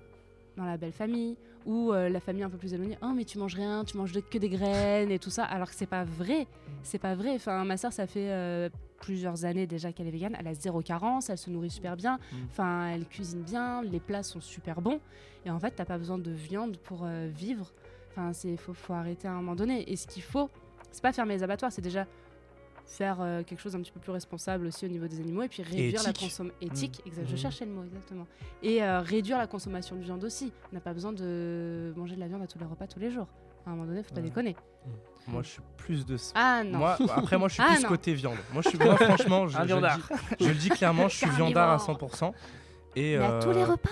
dans la belle famille ou euh, la famille un peu plus éloignée, oh mais tu manges rien, tu manges que des graines et tout ça, alors que c'est pas vrai, c'est pas vrai. Enfin ma sœur ça fait euh, plusieurs années déjà qu'elle est végane, elle a zéro carence, elle se nourrit super bien, Mm. enfin elle cuisine bien, les plats sont super bons et en fait t'as pas besoin de viande pour vivre. Enfin, c'est faut, faut arrêter à un moment donné. Et ce qu'il faut, c'est pas fermer les abattoirs, c'est déjà faire euh, quelque chose d'un petit peu plus responsable aussi au niveau des animaux et puis réduire la consommation éthique. exact, je Mhm. cherchais le mot exactement. Et euh, réduire la consommation de viande aussi. On n'a pas besoin de manger de la viande à tous les repas tous les jours. À un moment donné, faut pas Ouais. déconner. Moi, je suis plus de. ce- Ah non. Moi, après, moi, je suis Ah, plus non. côté viande. Moi, je suis, moi, franchement, je, Un je le viandard. dis, je le dis clairement, je suis viandard à Carnivore. 100%. Et Mais à tous les euh, repas.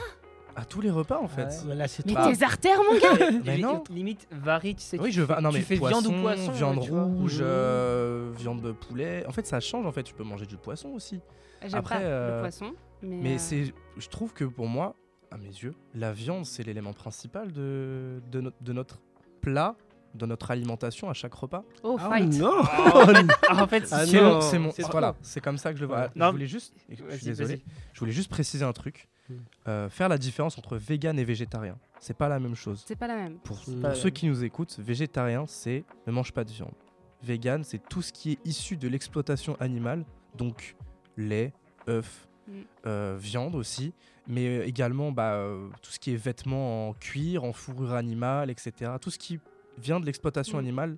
À tous les repas, en fait. Ouais. Mais là, c'est Mais trop. tes artères, mon gars. Mais non. Limite, varie, tu sais. Oui, tu je fais- vais. Non, tu mais fais poisson, viande ou poisson. viande tu rouge, euh, viande de poulet. En fait, ça change. En fait, tu peux manger du poisson aussi. J'aime Après, pas euh, le poisson. Mais, Mais euh, c'est, je trouve que pour moi, à mes yeux, la viande, c'est l'élément principal de, de, no- de notre plat, de notre alimentation à chaque repas. Oh, Ah fight. non Ah, en fait, Ah c'est- non. mon, c'est mon- c'est trop. voilà, c'est comme ça que je le vois. Ouais. Je Non. voulais juste, je suis désolé, vas-y. je voulais juste préciser un truc. Euh, faire la différence entre vegan et végétarien, c'est pas la même chose. C'est pas la même. Pour, pour ceux qui nous écoutent, végétarien, c'est ne mange pas de viande. Vegan, c'est tout ce qui est issu de l'exploitation animale, donc lait, œufs, Mm. euh, viande aussi, mais également bah, euh, tout ce qui est vêtements en cuir, en fourrure animale, etc. Tout ce qui vient de l'exploitation Mm. animale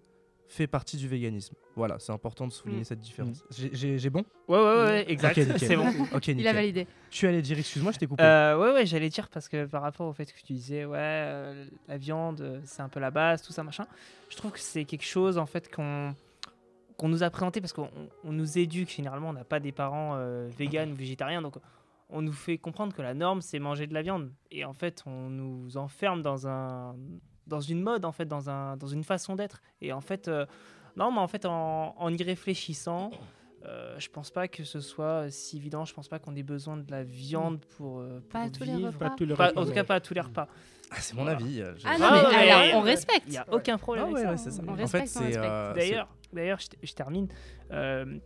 fait partie du véganisme. Voilà, c'est important de souligner Mm. cette différence. J'ai- J'ai bon? Ouais, ouais, ouais, exact. C'est bon. Ok, Il a validé. Tu allais dire, excuse-moi, je t'ai coupé. Euh, ouais, ouais, j'allais dire parce que par rapport au fait que tu disais, ouais, euh, la viande, euh, c'est un peu la base, tout ça, machin. Je trouve que c'est quelque chose, en fait, qu'on qu'on nous a présenté parce qu'on on nous éduque. Généralement, on n'a pas des parents euh, véganes ou végétariens, donc on nous fait comprendre que la norme, c'est manger de la viande. Et en fait, on nous enferme dans un dans une mode, en fait, dans, un, dans une façon d'être. Et en fait, euh, non, mais en fait, en, en y réfléchissant, euh, je pense pas que ce soit si évident. Je pense pas qu'on ait besoin de la viande pour, euh, Pas pour tous les vivre. repas. Pas tous les Pas- repas, en tout cas, pas à tous les repas. Ah, c'est mon voilà. avis. euh, Ah non, Ah mais alors, on respecte. Il n'y a aucun problème Ah avec ouais, ça. ouais, c'est ça. On En respecte, fait, euh, D'ailleurs, d'ailleurs, je, je termine. Euh,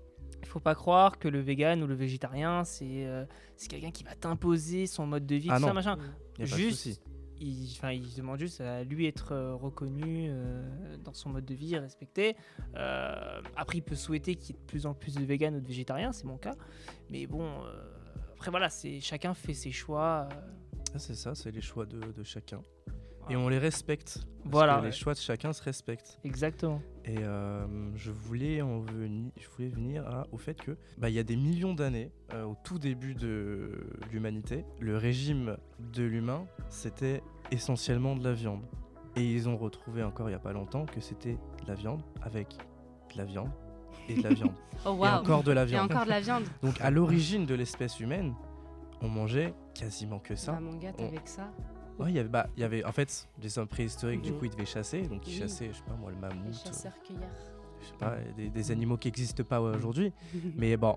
il faut pas croire que le vegan ou le végétarien, c'est euh, c'est quelqu'un qui va t'imposer son mode de vie, Ah tout ça, non. machin. c'est- y a pas de Juste. Il, enfin, demande juste à lui être euh, reconnu euh, dans son mode de vie, respecté. Euh, après, il peut souhaiter qu'il y ait de plus en plus de véganes ou de végétariens, c'est mon cas. Mais bon, après voilà, chacun fait ses choix. Ah, c'est ça, c'est les choix de chacun. Et on les respecte. parce Voilà, que Les choix de chacun se respectent. exactement. Et euh, je, voulais en veni- je voulais venir à- au fait que bah, il y a des millions d'années, euh, au tout début de l'humanité, le régime de l'humain, c'était essentiellement de la viande. Et ils ont retrouvé encore il n'y a pas longtemps que c'était de la viande avec de la viande et de la viande. Oh Et waouh. encore de la Et viande. encore de la viande. Donc à l'origine de l'espèce humaine, on mangeait quasiment que ça. Bah, mon gars, on- avec ça. Ouais, il y avait, bah, il y avait en fait des hommes préhistoriques, du Mhm. coup ils devaient chasser, donc ils Oui. chassaient, je sais pas moi, le mammouth, euh, chasseurs-cueilleurs. je sais pas, des, des animaux qui n'existent pas aujourd'hui. Mais bon,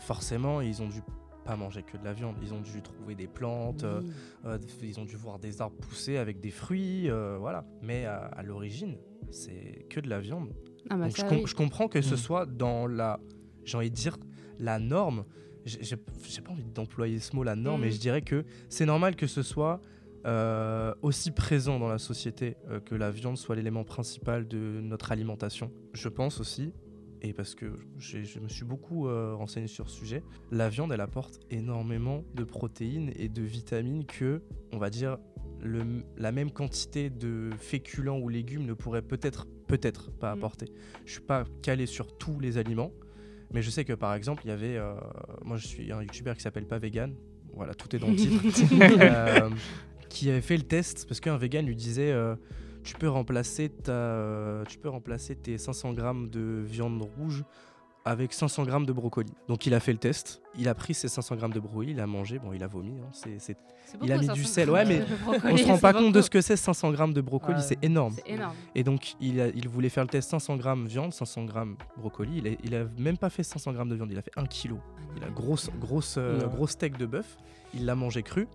forcément, ils ont dû pas manger que de la viande, ils ont dû trouver des plantes, euh, Oui. euh, ils ont dû voir des arbres pousser avec des fruits, euh, voilà. Mais à, à l'origine, c'est que de la viande. Ah bah Donc je, ça, com- oui. je comprends que ce Mhm. soit dans la, j'ai envie de dire, la norme. J'ai pas envie d'employer ce mot, la norme, mais je dirais que c'est normal que ce soit euh, aussi présent dans la société, euh, que la viande soit l'élément principal de notre alimentation. Je pense aussi, et parce que je me suis beaucoup euh, renseigné sur ce sujet, la viande, elle apporte énormément de protéines et de vitamines que, on va dire, le- la même quantité de féculents ou légumes ne pourrait peut-être peut-être pas Mm. apporter. Je suis pas calé sur tous les aliments, mais je sais que par exemple, il y avait moi je suis un youtubeur qui s'appelle pas vegan. Voilà, tout est dans le titre. Qui avait fait le test parce qu'un vegan lui disait euh, tu peux remplacer ta euh, tu peux remplacer tes 500 grammes de viande rouge avec 500 grammes de brocoli. Donc il a fait le test, il a pris ses 500 grammes de brocoli, il a mangé, bon il a vomi, hein, c'est- Il a mis du sel, ouais, mais on se rend pas compte de ce que c'est 500 grammes de brocoli, Ouais. c'est énorme. Et donc il, a- il voulait faire le test 500 grammes viande, 500 grammes brocoli, il a, il a même pas fait 500 grammes de viande, il a fait 1 kilo. Il a grosse, grosse, euh, Ouais. gros steak de bœuf, il l'a mangé cru.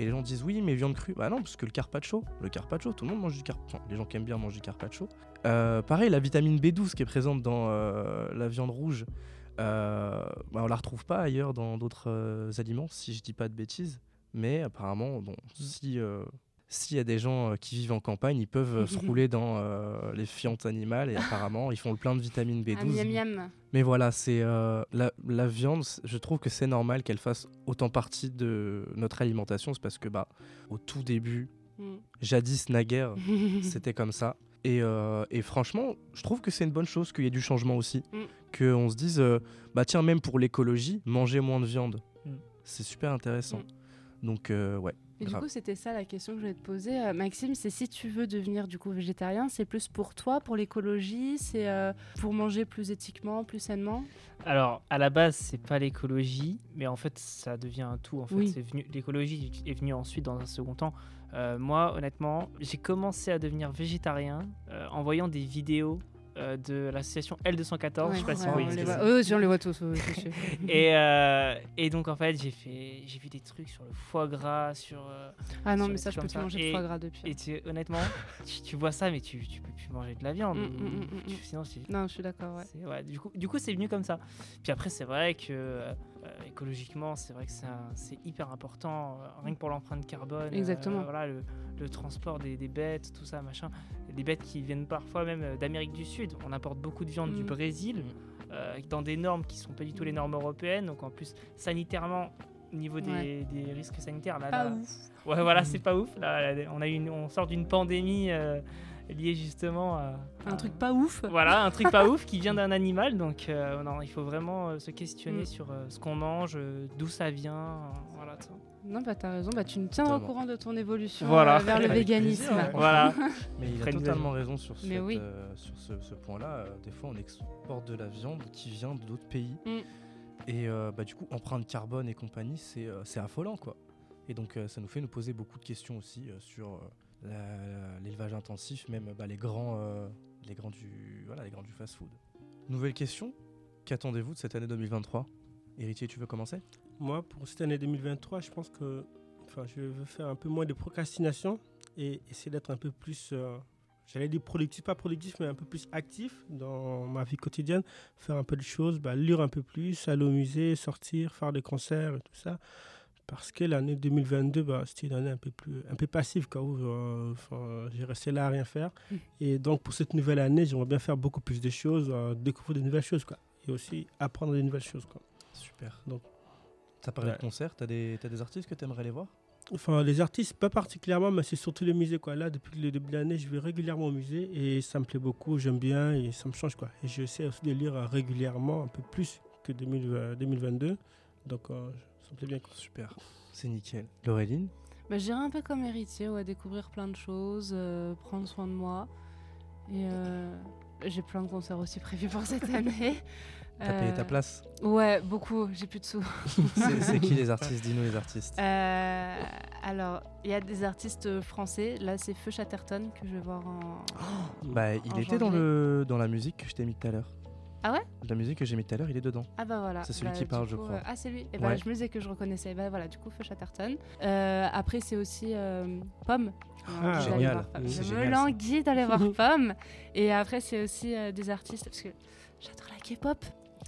Et les gens disent oui, mais viande crue. Bah non, parce que le carpaccio, le carpaccio, tout le monde mange du carpaccio. les gens qui aiment bien mangent du carpaccio. Euh, pareil, la vitamine B12 qui est présente dans euh, la viande rouge, euh, bah, on la retrouve pas ailleurs dans d'autres aliments, si je dis pas de bêtises. Mais apparemment, bon, si euh, s'il y a des gens euh, qui vivent en campagne, ils peuvent euh, se rouler dans euh, les fientes animales et apparemment ils font le plein de vitamine Ah, B12. miam miam. Mais voilà, c'est euh, la, la viande. Je trouve que c'est normal qu'elle fasse autant partie de notre alimentation. C'est parce que bah, au tout début, Mm. jadis naguère, c'était comme ça. Et, euh, et franchement, je trouve que c'est une bonne chose qu'il y ait du changement aussi. Mm. Qu'on se dise, bah tiens, même pour l'écologie, manger moins de viande. Mm. C'est super intéressant. Donc, euh, Et du coup, c'était ça la question que je voulais te poser, Euh, Maxime. C'est si tu veux devenir du coup végétarien, c'est plus pour toi, pour l'écologie, c'est euh, pour manger plus éthiquement, plus sainement? Alors, à la base, c'est pas l'écologie, mais en fait, ça devient un tout. En fait, Oui. c'est venu. L'écologie est venue ensuite dans un second temps. Euh, moi, honnêtement, j'ai commencé à devenir végétarien euh, en voyant des vidéos euh, de l'association L214. je sais pas si Ouais, vous voyez aussi, on les voit tous. oui. Et, euh, et donc, en fait, j'ai fait, j'ai vu des trucs sur le foie gras, sur. euh, ah non, sur mais ça, je peux plus ça. manger de Et- foie gras depuis. Et tu, honnêtement, tu, tu vois ça, mais tu, tu peux plus manger de la viande. Mm, mm, mm, mm, tu- mm. sinon, Non, je suis d'accord. Ouais. ouais, du coup, du coup, c'est venu comme ça. Puis après, c'est vrai que écologiquement, c'est vrai que c'est hyper important, rien que pour l'empreinte carbone. Exactement. voilà, le, le transport des, des bêtes, tout ça, machin. Des bêtes qui viennent parfois même euh, d'Amérique du Sud. On importe beaucoup de viande du Mm. Brésil, euh, dans des normes qui sont pas du tout les normes européennes. Donc en plus, sanitairement, au niveau des, Ouais. des risques sanitaires, là, Pas là- ouf. Ouais, voilà, c'est pas ouf. Là, là, on, a une, on sort d'une pandémie euh, liée justement à. Un à- truc pas ouf. Voilà, un truc pas ouf qui vient d'un animal. Donc, euh, non, il faut vraiment se questionner Mm. sur ce qu'on mange, d'où ça vient. voilà, tout ça. Non, bah t'as raison. Bah tu nous tiendras au courant de ton évolution Voilà. euh, vers le Avec véganisme. plaisir, ouais. Voilà. Mais il a totalement raison sur, Mais cette, oui. euh, sur ce, ce point-là. Euh, des fois, on exporte de la viande qui vient d'autres pays. Mm. Et euh, bah, du coup, empreinte carbone et compagnie, c'est euh, c'est affolant. quoi. Et donc, euh, ça nous fait nous poser beaucoup de questions aussi euh, sur euh, l'élevage intensif, même bah, les, grands, euh, les, grands du, voilà, les grands du fast-food. Nouvelle question. Qu'attendez-vous de cette année 2023 Héritier, tu veux commencer? Moi, pour cette année 2023, je pense que enfin, je veux faire un peu moins de procrastination et essayer d'être un peu plus, euh, j'allais dire productif, pas productif, mais un peu plus actif dans ma vie quotidienne. Faire un peu de choses, bah, lire un peu plus, aller au musée, sortir, faire des concerts et tout ça. Parce que l'année 2022, bah, c'était une année un peu, plus, un peu passive, où euh, enfin, j'ai resté là à rien faire. Mm. Et donc, pour cette nouvelle année, j'aimerais bien faire beaucoup plus de choses, euh, découvrir de nouvelles choses, quoi. Et aussi apprendre de nouvelles choses, quoi. Super. Donc, T'as parlé ouais. de concert, t'as des, t'as des artistes que t'aimerais aller voir? Enfin, les artistes, pas particulièrement, mais c'est surtout le musée. Quoi. Là, depuis le début de l'année, je vais régulièrement au musée et ça me plaît beaucoup, j'aime bien et ça me change. Quoi. Et j'essaie aussi de lire euh, régulièrement, un peu plus que 2000, euh, 2022. Donc, euh, ça me plaît bien. Quoi. Super. C'est nickel. Laureline? Bah, je dirais un peu comme héritier, ouais, découvrir plein de choses, euh, prendre soin de moi. Et euh, j'ai plein de concerts aussi prévus pour cette année. T'as payé ta Euh, place Ouais, beaucoup, j'ai plus de sous. C'est qui les artistes? Dis-nous les artistes. Euh, alors, il y a des artistes français. Là, c'est Feu Chatterton que je vais voir en. Bah, il en était dans, le, dans la musique que je t'ai mis tout à l'heure. Ah ouais? La musique que j'ai mis tout à l'heure, il est dedans. Ah bah voilà. C'est celui Bah, qui parle, je crois. euh, ah c'est lui. Et bah, Ouais. je me disais que je reconnaissais. Bah voilà, du coup Feu Chatterton. Euh, après c'est aussi euh, Pomme. Ah, génial. Pomme. Je génial, me languis d'aller voir Pomme. Et après c'est aussi euh, des artistes parce que j'adore la K-pop.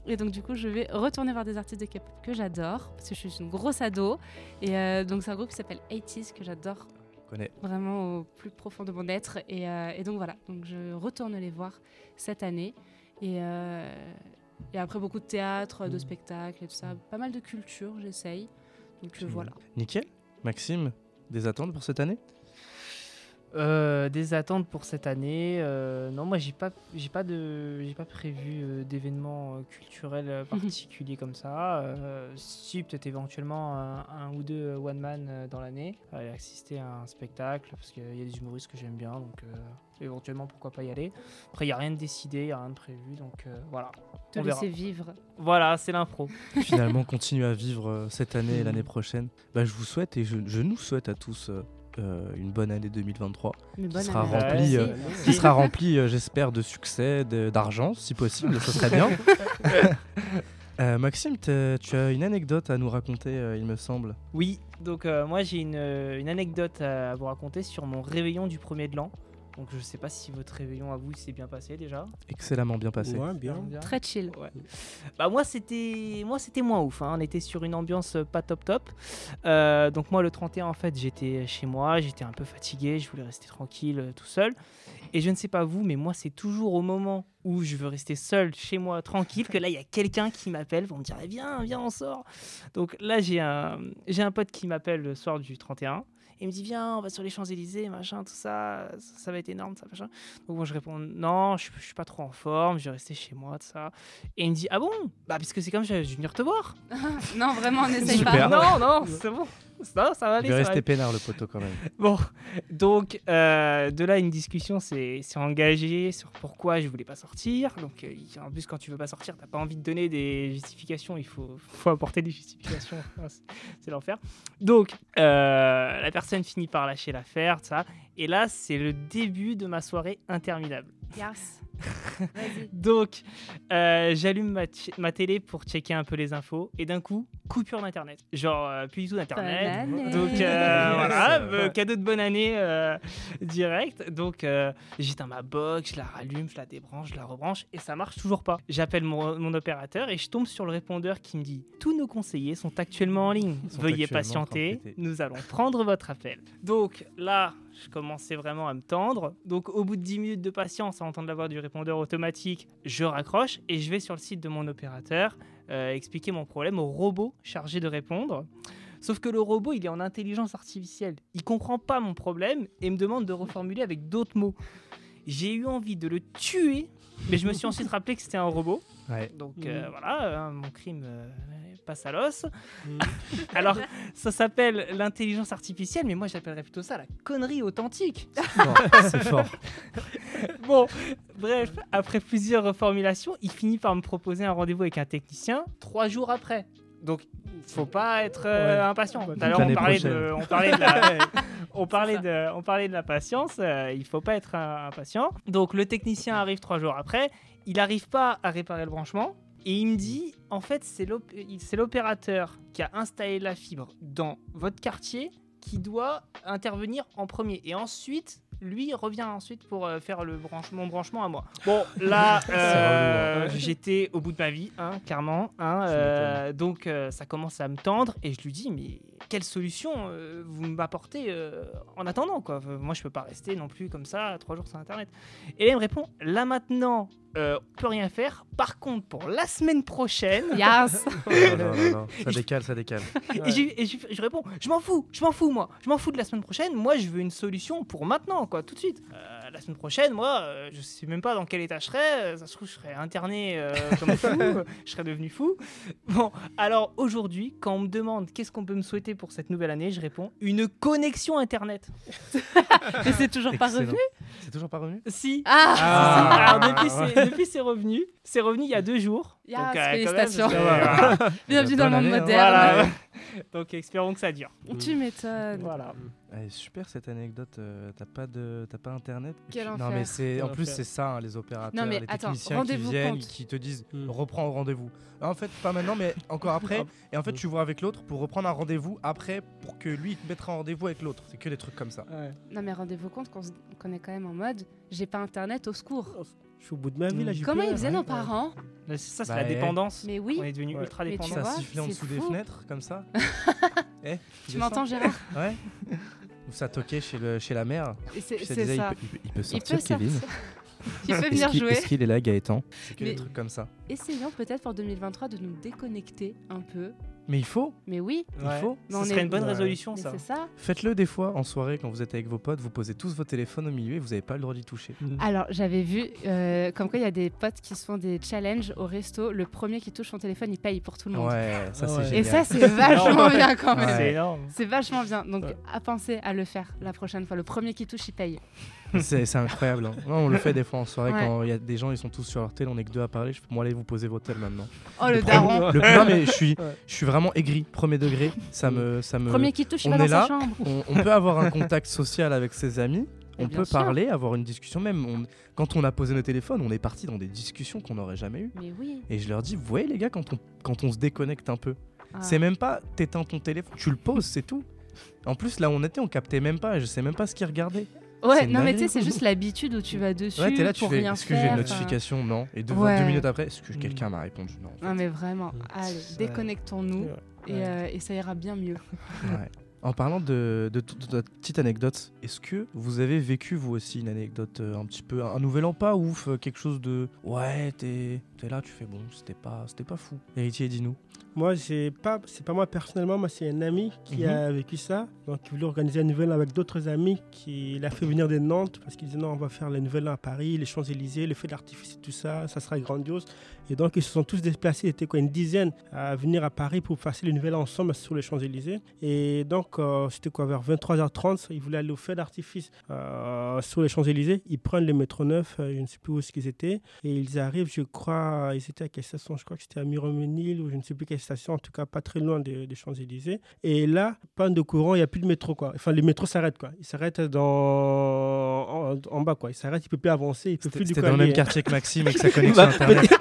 Et donc du coup je vais retourner voir des artistes de K-pop que j'adore parce que je suis une grosse ado. Et euh, donc c'est un groupe qui s'appelle 80s que j'adore vraiment au plus profond de mon être. Et, euh, et donc voilà, donc je retourne les voir cette année. Et, euh, et après beaucoup de théâtre, de Mhm. spectacles et tout ça. Pas mal de culture, j'essaye. Donc Génial. voilà. Nickel. Maxime, des attentes pour cette année? Euh, des attentes pour cette année euh, Non, moi j'ai pas, j'ai pas de, j'ai pas prévu euh, d'événements euh, culturels euh, particuliers comme ça. Euh, si peut-être éventuellement un, un ou deux one man dans l'année, aller assister à un spectacle parce qu'il y a des humoristes que j'aime bien, donc euh, éventuellement pourquoi pas y aller. Après il y a rien de décidé, il y a rien de prévu, donc euh, voilà. Te On verra. laisser vivre. Voilà, c'est l'impro. Finalement, continuer à vivre cette année et l'année prochaine. Bah, je vous souhaite et je, je nous souhaite à tous une bonne année 2023 Mais bonne sera année. remplie, Merci. euh, qui sera remplie, euh, j'espère, de succès, d'argent, si possible, ce serait bien. Euh, Maxime, tu as une anecdote à nous raconter, euh, il me semble. Oui, donc euh, moi j'ai une, euh, une anecdote à vous raconter sur mon réveillon du premier de l'an. Donc je sais pas si votre réveillon à vous s'est bien passé déjà. Excellemment bien passé. Ouais, bien. Très chill. Ouais. Bah moi c'était moi c'était moins ouf. hein. On était sur une ambiance euh, pas top top. Euh, donc moi le 31 en fait j'étais chez moi, j'étais un peu fatigué, je voulais rester tranquille euh, tout seul. Et je ne sais pas vous, mais moi c'est toujours au moment où je veux rester seul chez moi tranquille que là il y a quelqu'un qui m'appelle pour me dire Eh, viens viens on sort. Donc là j'ai un j'ai un pote qui m'appelle le soir du 31. Il me dit viens on va sur les Champs Élysées machin tout ça ça, ça va être énorme ça machin. Donc moi je réponds non je, je suis pas trop en forme je vais rester chez moi tout ça. Et il me dit Ah bon? Bah, puisque c'est comme je je vais venir te voir. non, vraiment, n'essaye pas. Non, non, c'est bon. Non, ça va aller. Il ça va va rester aller. peinard le poteau quand même. Bon, donc euh, de là, une discussion s'est engagée sur pourquoi je voulais pas sortir. Donc, euh, en plus, quand tu veux pas sortir, t'as pas envie de donner des justifications. Il faut, faut apporter des justifications. C'est- l'enfer. Donc, euh, la personne finit par lâcher l'affaire, ça. Et là, c'est le début de ma soirée interminable. Yes. Donc, euh, j'allume ma, télé pour checker un peu les infos et d'un coup, coupure d'internet. Genre, euh, plus du tout d'internet. Donc, euh, voilà, euh, cadeau de bonne année euh, direct. Donc, euh, j'éteins ma box, je la rallume, je la débranche, je la rebranche et ça marche toujours pas. J'appelle mon, mon opérateur et je tombe sur le répondeur qui me dit Tous nos conseillers sont actuellement en ligne. Veuillez patienter, nous allons prendre votre appel. Donc là, je commençais vraiment à me tendre. Donc au bout de 10 minutes de patience à entendre la voix du répondeur automatique, je raccroche et je vais sur le site de mon opérateur euh, expliquer mon problème au robot chargé de répondre. Sauf que le robot, il est en intelligence artificielle. Il comprend pas mon problème et me demande de reformuler avec d'autres mots. J'ai eu envie de le tuer, mais je me suis ensuite rappelé que c'était un robot. Ouais. Donc Mhm. euh, voilà, euh, mon crime euh, passe à l'os. Mhm. Alors, ça s'appelle l'intelligence artificielle, mais moi j'appellerais plutôt ça la connerie authentique. C'est fort. Bon, bref, après plusieurs reformulations, il finit par me proposer un rendez-vous avec un technicien trois jours après. Donc, faut pas être euh, Ouais. impatient. Tout à l'heure, on parlait, de, on, parlait de la, on, parlait de, on parlait de la patience. euh, il faut pas être impatient. Donc, le technicien arrive trois jours après. Il n'arrive pas à réparer le branchement. Et il me dit, en fait, c'est l'op- c'est l'opérateur qui a installé la fibre dans votre quartier qui doit intervenir en premier. Et ensuite, lui revient ensuite pour euh, faire le branche- mon branchement à moi. Bon, là, euh, hein. j'étais au bout de ma vie, hein, clairement. hein, euh, donc, euh, ça commence à me tendre et je lui dis, mais quelle solution euh, vous m'apportez euh, en attendant quoi Euh, Moi, je peux pas rester non plus comme ça trois jours sur Internet. Et là, il me répond, là maintenant, euh, on peut rien faire. Par contre, pour la semaine prochaine, Yes. Là là là. Ça décale, ça décale. et, et je, je réponds, je m'en fous, je m'en fous moi, je m'en fous de la semaine prochaine, moi je veux une solution pour maintenant, quoi, tout de suite. La semaine prochaine, moi, euh, je sais même pas dans quel état je serais, euh, ça se trouve je serais interné euh, comme fou, je serais devenu fou. Bon, alors aujourd'hui, quand on me demande qu'est-ce qu'on peut me souhaiter pour cette nouvelle année, je réponds une connexion internet. Mais c'est toujours pas Excellent. revenu C'est toujours pas revenu Si. Ah, Ah. Alors depuis c'est depuis c'est revenu, c'est revenu il y a deux jours. Yes, Donc, euh, quand même, félicitations. Bienvenue dans le monde hein. moderne. Voilà. Donc espérons que ça dure. Tu m'étonnes. Voilà. Ouais, super cette anecdote. euh, T'as pas de, t'as pas internet? Quel non enfer. mais c'est, Quel en plus c'est ça hein, les opérateurs, Non, mais les attends, techniciens qui viennent, compte. qui te disent Mm. reprends le rendez-vous. Ah, En fait pas maintenant mais encore après. Et en fait tu vois avec l'autre pour reprendre un rendez-vous après pour que lui il te mettra un rendez-vous avec l'autre. C'est que des trucs comme ça. Non, mais rendez-vous compte qu'on est quand même en mode j'ai pas internet au secours. Je suis au bout de ma vie là. j'ai Comment ils faisaient Ouais, nos parents? C'est ça, c'est Bah, la dépendance. Mais oui, On est devenu Ouais. ultra Mais tu dépendant. Ça siffle en dessous des fenêtres comme ça. Eh, tu m'entends Gérard? Ouais. Ou ça toquait chez, le, chez la mère. Et C'est ça ça. il, peut, il peut- peut Il sortir peut Kevin. sortir. Il peut venir qu'il- jouer. Est-ce qu'il est là Gaëtan? C'est que Mais- des trucs comme ça? Essayons peut-être pour 2023 de nous déconnecter un peu Mais il faut. Mais oui. Il Ouais. faut. Ce on serait est- une bonne Ouais. résolution, ça. c'est ça. Faites-le des fois en soirée quand vous êtes avec vos potes, vous posez tous vos téléphones au milieu et vous n'avez pas le droit d'y toucher. Alors, j'avais vu, euh, comme quoi il y a des potes qui se font des challenges au resto. Le premier qui touche son téléphone, il paye pour tout le monde. Ouais, ça c'est ouais. génial. Et ça, c'est vachement bien quand même. Ouais. C'est énorme. C'est vachement bien. Donc, Ouais. à penser à le faire la prochaine fois. Le premier qui touche, il paye. C'est incroyable. hein. Non, on le fait des fois en soirée Ouais. quand il y a des gens, ils sont tous sur leur tel, on est que deux à parler. Je fais, moi, allez vous poser vos tels maintenant. Oh, le, Le daron. premier- le- non, mais je suis, je suis vraiment aigri, premier degré. Ça me, ça me. Premier qui touche, on dans est sa là. chambre. On, on peut avoir un contact social avec ses amis. On bien peut sûr. parler, avoir une discussion. Même on- quand on a posé nos téléphones, on est parti dans des discussions qu'on n'aurait jamais eues. Mais oui. Et je leur dis, vous voyez les gars, quand on, quand on se déconnecte un peu, Ah. c'est même pas t'éteins ton téléphone, tu le poses, c'est tout. En plus, là où on était, on captait même pas. Je sais même pas ce qu'ils regardaient. Ouais, non, mais tu sais, c'est juste l'habitude où tu vas dessus Ouais, t'es là, tu pour fais. Est-ce que j'ai une faire. notification Non. Et deux, Ouais. deux minutes après, est-ce que quelqu'un m'a répondu Non. en fait. Non, mais vraiment, allez, déconnectons-nous et, euh, et ça ira bien mieux. Ouais. En parlant de, de, notre petite anecdote, est-ce que vous avez vécu vous aussi une anecdote euh, un petit peu, un nouvel an pas ouf, euh, quelque chose de ouais, t'es es là, tu fais bon, c'était pas, c'était pas fou. Héritier, dis-nous. Moi, j'ai pas, c'est pas moi personnellement, moi c'est un ami qui Mhm. a vécu ça. Donc, il voulait organiser un nouvel an avec d'autres amis qui l'a fait venir de Nantes parce qu'il disait non, on va faire le nouvel an à Paris, les Champs-Élysées, le feu d'artifice et tout ça, ça sera grandiose. Et donc, ils se sont tous déplacés, il était quoi, une dizaine à venir à Paris pour passer le nouvel an ensemble sur les Champs-Élysées. Et donc, euh, c'était quoi, vers 23h30, ils voulaient aller au feu d'artifice euh, sur les Champs-Élysées. Ils prennent le métro neuf, euh, je ne sais plus où est-ce qu'ils étaient. Et ils arrivent, je crois, ils étaient à quelle station? Je crois que c'était à Miromesnil ou je ne sais plus quelle station, en tout cas pas très loin des, des Champs-Élysées. Et là, panne de courant, il n'y a plus de métro, quoi. Enfin, le métro s'arrête, quoi. Il s'arrête dans... en, en bas, quoi. Il s'arrête, il peut plus avancer, il peut plus du coup dans le même aller- quartier que Maxime et que sa connexion Bah, internet. peut-être-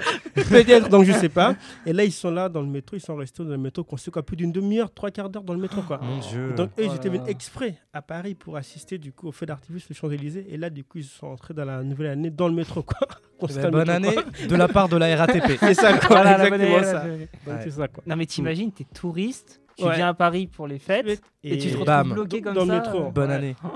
Peut-être, donc je sais pas. Et là, ils sont là dans le métro, ils sont restés dans le métro, qu'on sait quoi, plus d'une demi-heure, trois quarts d'heure dans le métro, quoi. Mon Dieu. Et donc, eux, ils étaient venus exprès à Paris pour assister du coup au feu d'artifice des Champs-Élysées. Et là, du coup, ils sont entrés dans la nouvelle année dans le métro, quoi. Eh ben, bonne métro, année quoi. de la part de la RATP. C'est ça, quoi. Voilà, exactement ça. Donc, ça, quoi. Non, mais t'imagines, t'es touriste, tu Ouais. viens à Paris pour les fêtes, et, tu te retrouves Dans- comme dans le ça. métro. euh, Bonne ouais. année. Oh.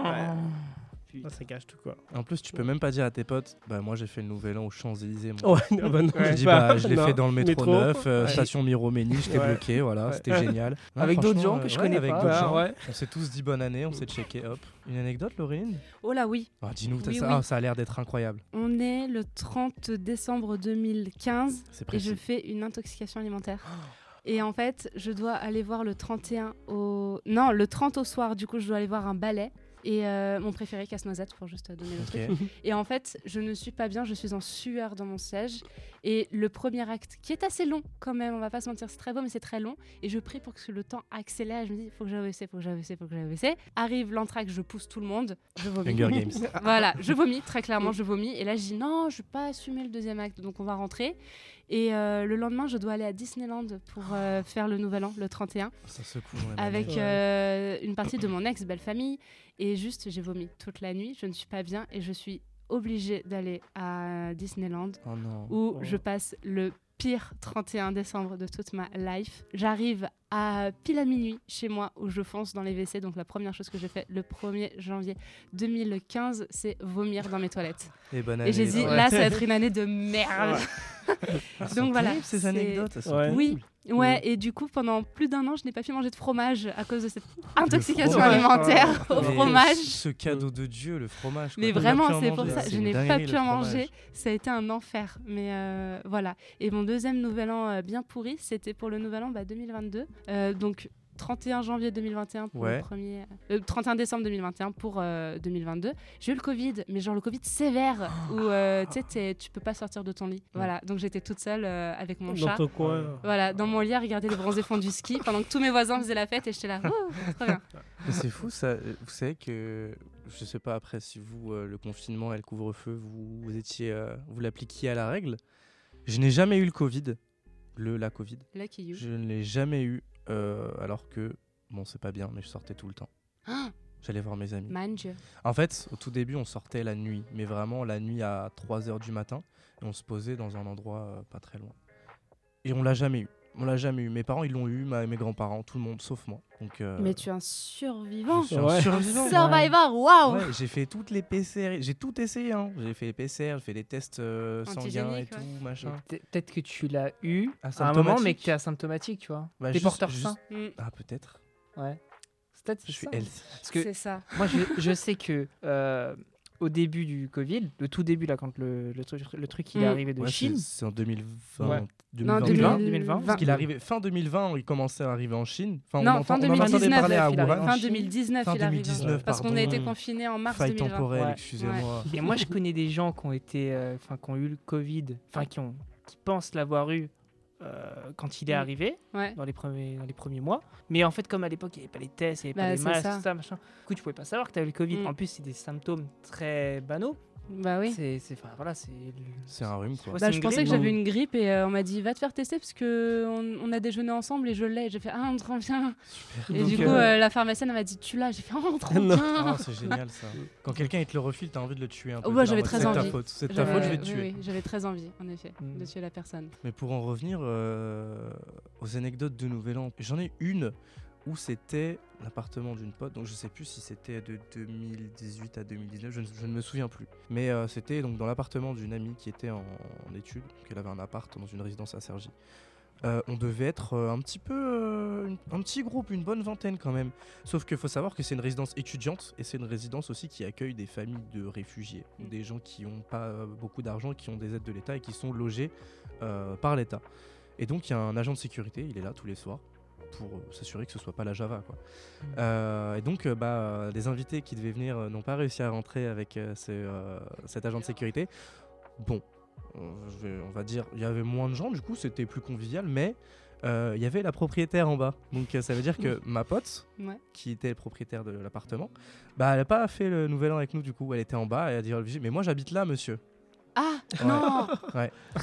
Ça gâche tout, quoi. En plus, tu peux même pas dire à tes potes, bah moi j'ai fait le nouvel an aux Champs-Élysées. moi. Ouais, ah bah non, Je dis bah l'ai fait dans le métro, neuf, euh, ouais. station Miroménil, j'étais Ouais. bloqué, voilà, Ouais. c'était génial. Non, Avec d'autres gens que je euh, connais avec pas. d'autres gens. ouais. On s'est tous dit bonne année, on s'est checké, hop. Une anecdote, Laurine? Oh là oui, Ah, Dis-nous, Oui, oui. ah, ça a l'air d'être incroyable. on est le 30 décembre 2015 C'est et je fais une intoxication alimentaire. Et en fait, je dois aller voir le 31 au... Non, le 30 au soir, du coup, je dois aller voir un ballet. Et euh, mon préféré, Casse-Noisette, pour juste donner le truc. Et en fait, je ne suis pas bien, je suis en sueur dans mon siège. Et le premier acte, qui est assez long quand même, on va pas se mentir, c'est très beau, mais c'est très long. Et je prie pour que le temps accélère. Je me dis, faut que j'aille faut que j'aille faut que j'aille. Arrive l'entraque, je pousse tout le monde, je vomis. Games. Voilà, je vomis, très clairement, je vomis. Et là, je dis non, je vais pas assumer le deuxième acte, donc on va rentrer. Et euh, le lendemain, je dois aller à Disneyland pour euh, faire le nouvel an, le 31, Ça secoue. avec euh, une partie de mon ex-belle famille. Et juste, j'ai vomi toute la nuit, je ne suis pas bien et je suis obligée d'aller à Disneyland Oh non. où Oh. je passe le pire 31 décembre de toute ma life. J'arrive à pile à minuit chez moi où je fonce dans les WC. Donc la première chose que j'ai fait le 1er janvier 2015, c'est vomir dans mes toilettes. Et bonne année. Et j'ai dit, ouais. là, ça va être une année de merde. Donc voilà, ces anecdotes. elles sont Ouais. Oui, ouais, et du coup, pendant plus d'un an, je n'ai pas pu manger de fromage à cause de cette intoxication fromage. alimentaire au Mais fromage. Ce cadeau de Dieu, le fromage. quoi. Mais vraiment, c'est pour ça. Je n'ai pas pu en manger. Ça a été un enfer. Mais euh, voilà. Et mon deuxième nouvel an euh, bien pourri, c'était pour le nouvel an bah, 2022. Euh, donc 31 janvier 2021 pour Ouais. le premier. euh, 31 décembre 2021 pour euh, 2022. J'ai eu le Covid, mais genre le Covid sévère où euh, tu peux pas sortir de ton lit. Voilà. Donc j'étais toute seule euh, avec mon Dans chat. ton coin. Voilà, dans mon lit à regarder les bronzés fonds du ski pendant que tous mes voisins faisaient la fête et j'étais là. Oh, trop bien. Mais c'est fou ça. Vous savez que je sais pas après si vous euh, le confinement et le couvre-feu vous, vous étiez euh, vous l'appliquiez à la règle. Je n'ai jamais eu le Covid, le la Covid. Lucky you. Je ne l'ai jamais eu euh, alors que bon c'est pas bien mais je sortais tout le temps. Ah, J'allais voir mes amis. En fait, au tout début, on sortait la nuit, mais vraiment la nuit à 3h du matin, et on se posait dans un endroit euh, pas très loin. Et on l'a jamais eu. On l'a jamais eu. Mes parents, ils l'ont eu, ma- mes grands-parents, tout le monde, sauf moi. Donc, euh, Mais tu es un survivant. je suis un survivant. Survivor, waouh Ouais, j'ai fait toutes les PCR, j'ai tout essayé. Hein. J'ai fait les PCR, j'ai fait les tests euh, sanguins et tout, ouais. machin. Pe- Peut-être que tu l'as eu à un Asymptomatique. moment, mais que tu es asymptomatique, tu vois. Bah, T'es porteur juste- sain. Mm, Ah, peut-être. Ouais. C'est Peut-être Je suis healthy. Parce que C'est ça. moi, je, je sais que euh, au début du Covid, le tout début, là, quand le, le, truc, le truc il est Mm. arrivé de Ouais, Chine, C'est en 2020. Ouais. 2020. 2020, 2020. Parce qu'il est arrivé fin 2020, il commençait à arriver en Chine. Enfin, Non, on, fin entend- on en entendait 2019, parler à il arrive. Wuhan. Fin Chine. 2019, Fin il arrive. 2019, Parce qu'on a été confinés en mars Faille 2020. temporelle, Ouais. excusez-moi. et moi, je connais des gens qui ont été, euh, enfin, qui ont eu le Covid, enfin, qui ont, qui pensent l'avoir eu euh, quand il est Mm. arrivé. Ouais. dans les premiers, dans les premiers mois. Mais en fait, comme à l'époque, il n'y avait pas les tests, il n'y avait Bah, pas c'est les masques, ça. tout ça, machin. Du coup, tu pouvais pas savoir que tu avais le Covid. Mm. En plus, c'est des symptômes très banaux. Bah oui. C'est, voilà, c'est. C'est un rhume, quoi. Bah, je pensais que j'avais une grippe et euh, on m'a dit va te faire tester parce que on, on a déjeuné ensemble et je l'ai. J'ai fait ah on trop bien. Super. Et Donc, du coup euh, euh, la pharmacienne elle m'a dit tu l'as. J'ai fait oh trop Non. bien. Ah, c'est génial ça. Quand quelqu'un il te le refile, t'as envie de le tuer un peu. Oh, en j'avais très C'est ta envie. faute, c'est ta faute, je vais te oui, tuer. oui, j'avais très envie en effet Mm. de tuer la personne. Mais pour en revenir euh, aux anecdotes de Nouvel An, j'en ai une où c'était l'appartement d'une pote, donc je sais plus si c'était de 2018 à 2019, je ne, je ne me souviens plus. Mais euh, c'était donc dans l'appartement d'une amie qui était en, en études, qu'elle avait un appart dans une résidence à Cergy. Euh, on devait être euh, un petit peu euh, un petit groupe, une bonne vingtaine quand même. Sauf qu'il faut savoir que c'est une résidence étudiante et c'est une résidence aussi qui accueille des familles de réfugiés Mm. des gens qui n'ont pas beaucoup d'argent, qui ont des aides de l'État et qui sont logés par l'État. Et donc il y a un agent de sécurité, il est là tous les soirs pour euh, s'assurer que ce soit pas la Java quoi. Euh, et donc euh, bah, les invités qui devaient venir n'ont pas réussi à rentrer avec ce, cet agent de sécurité. Bon, je vais- on va dire il y avait moins de gens du coup c'était plus convivial mais euh, il y avait la propriétaire en bas. Donc euh, ça veut dire que ma pote Ouais. qui était propriétaire de l'appartement, bah elle a pas fait le nouvel an avec nous du coup, elle était en bas et elle a dit au vigile, mais moi j'habite là monsieur. Ah Ouais. non.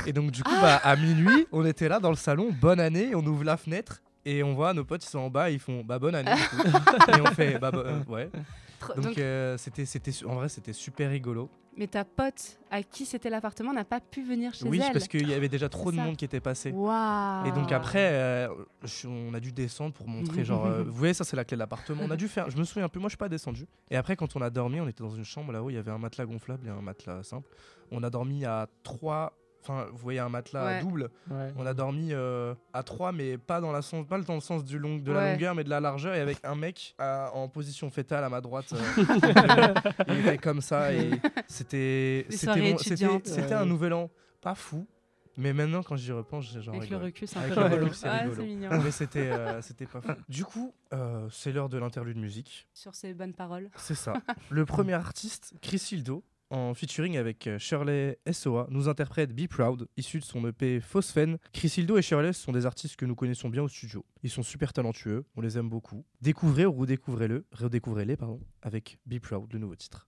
Et donc, du coup, bah, à minuit, on était là dans le salon, bonne année, on ouvre la fenêtre et on voit nos potes, ils sont en bas, ils font bah bonne année. et on fait bah, euh, ouais. Donc, euh, c'était, en vrai, c'était super rigolo. mais ta pote à qui c'était l'appartement n'a pas pu venir chez oui, elle. parce qu'il y avait déjà trop de ça. monde qui était passé. Et donc après, euh, je- on a dû descendre pour montrer, genre, euh, vous voyez, ça c'est la clé de l'appartement. On a dû faire, je me souviens un peu, moi je suis pas descendu. Et après, quand on a dormi, on était dans une chambre là-haut, il y avait un matelas gonflable et un matelas simple. On a dormi à trois, enfin, vous voyez un matelas Ouais. double. Ouais. On a dormi euh, à 3 mais pas dans, la sens, pas dans le sens du long, de la Ouais. longueur, mais de la largeur, et avec un mec à- en position fétale à ma droite. euh, il était comme ça, et c'était c'était un nouvel an pas fou, mais maintenant quand j'y repense, j'en Avec le recul, c'est un Avec peu le rigolo. recul, c'est Ah, mignon. Mais c'était euh, c'était pas fou. Du coup, euh, c'est l'heure de l'interlude musique. Sur ces bonnes paroles. C'est ça. Le premier artiste, Chris Hildo, en featuring avec euh, Shirley SOA, nous interprète Be Proud, issu de son EP Phosphène. Chris Hildo et Shirley sont des artistes que nous connaissons bien au studio. Ils sont super talentueux, on les aime beaucoup. Découvrez ou redécouvrez-le, redécouvrez-les, pardon, avec Be Proud, le nouveau titre.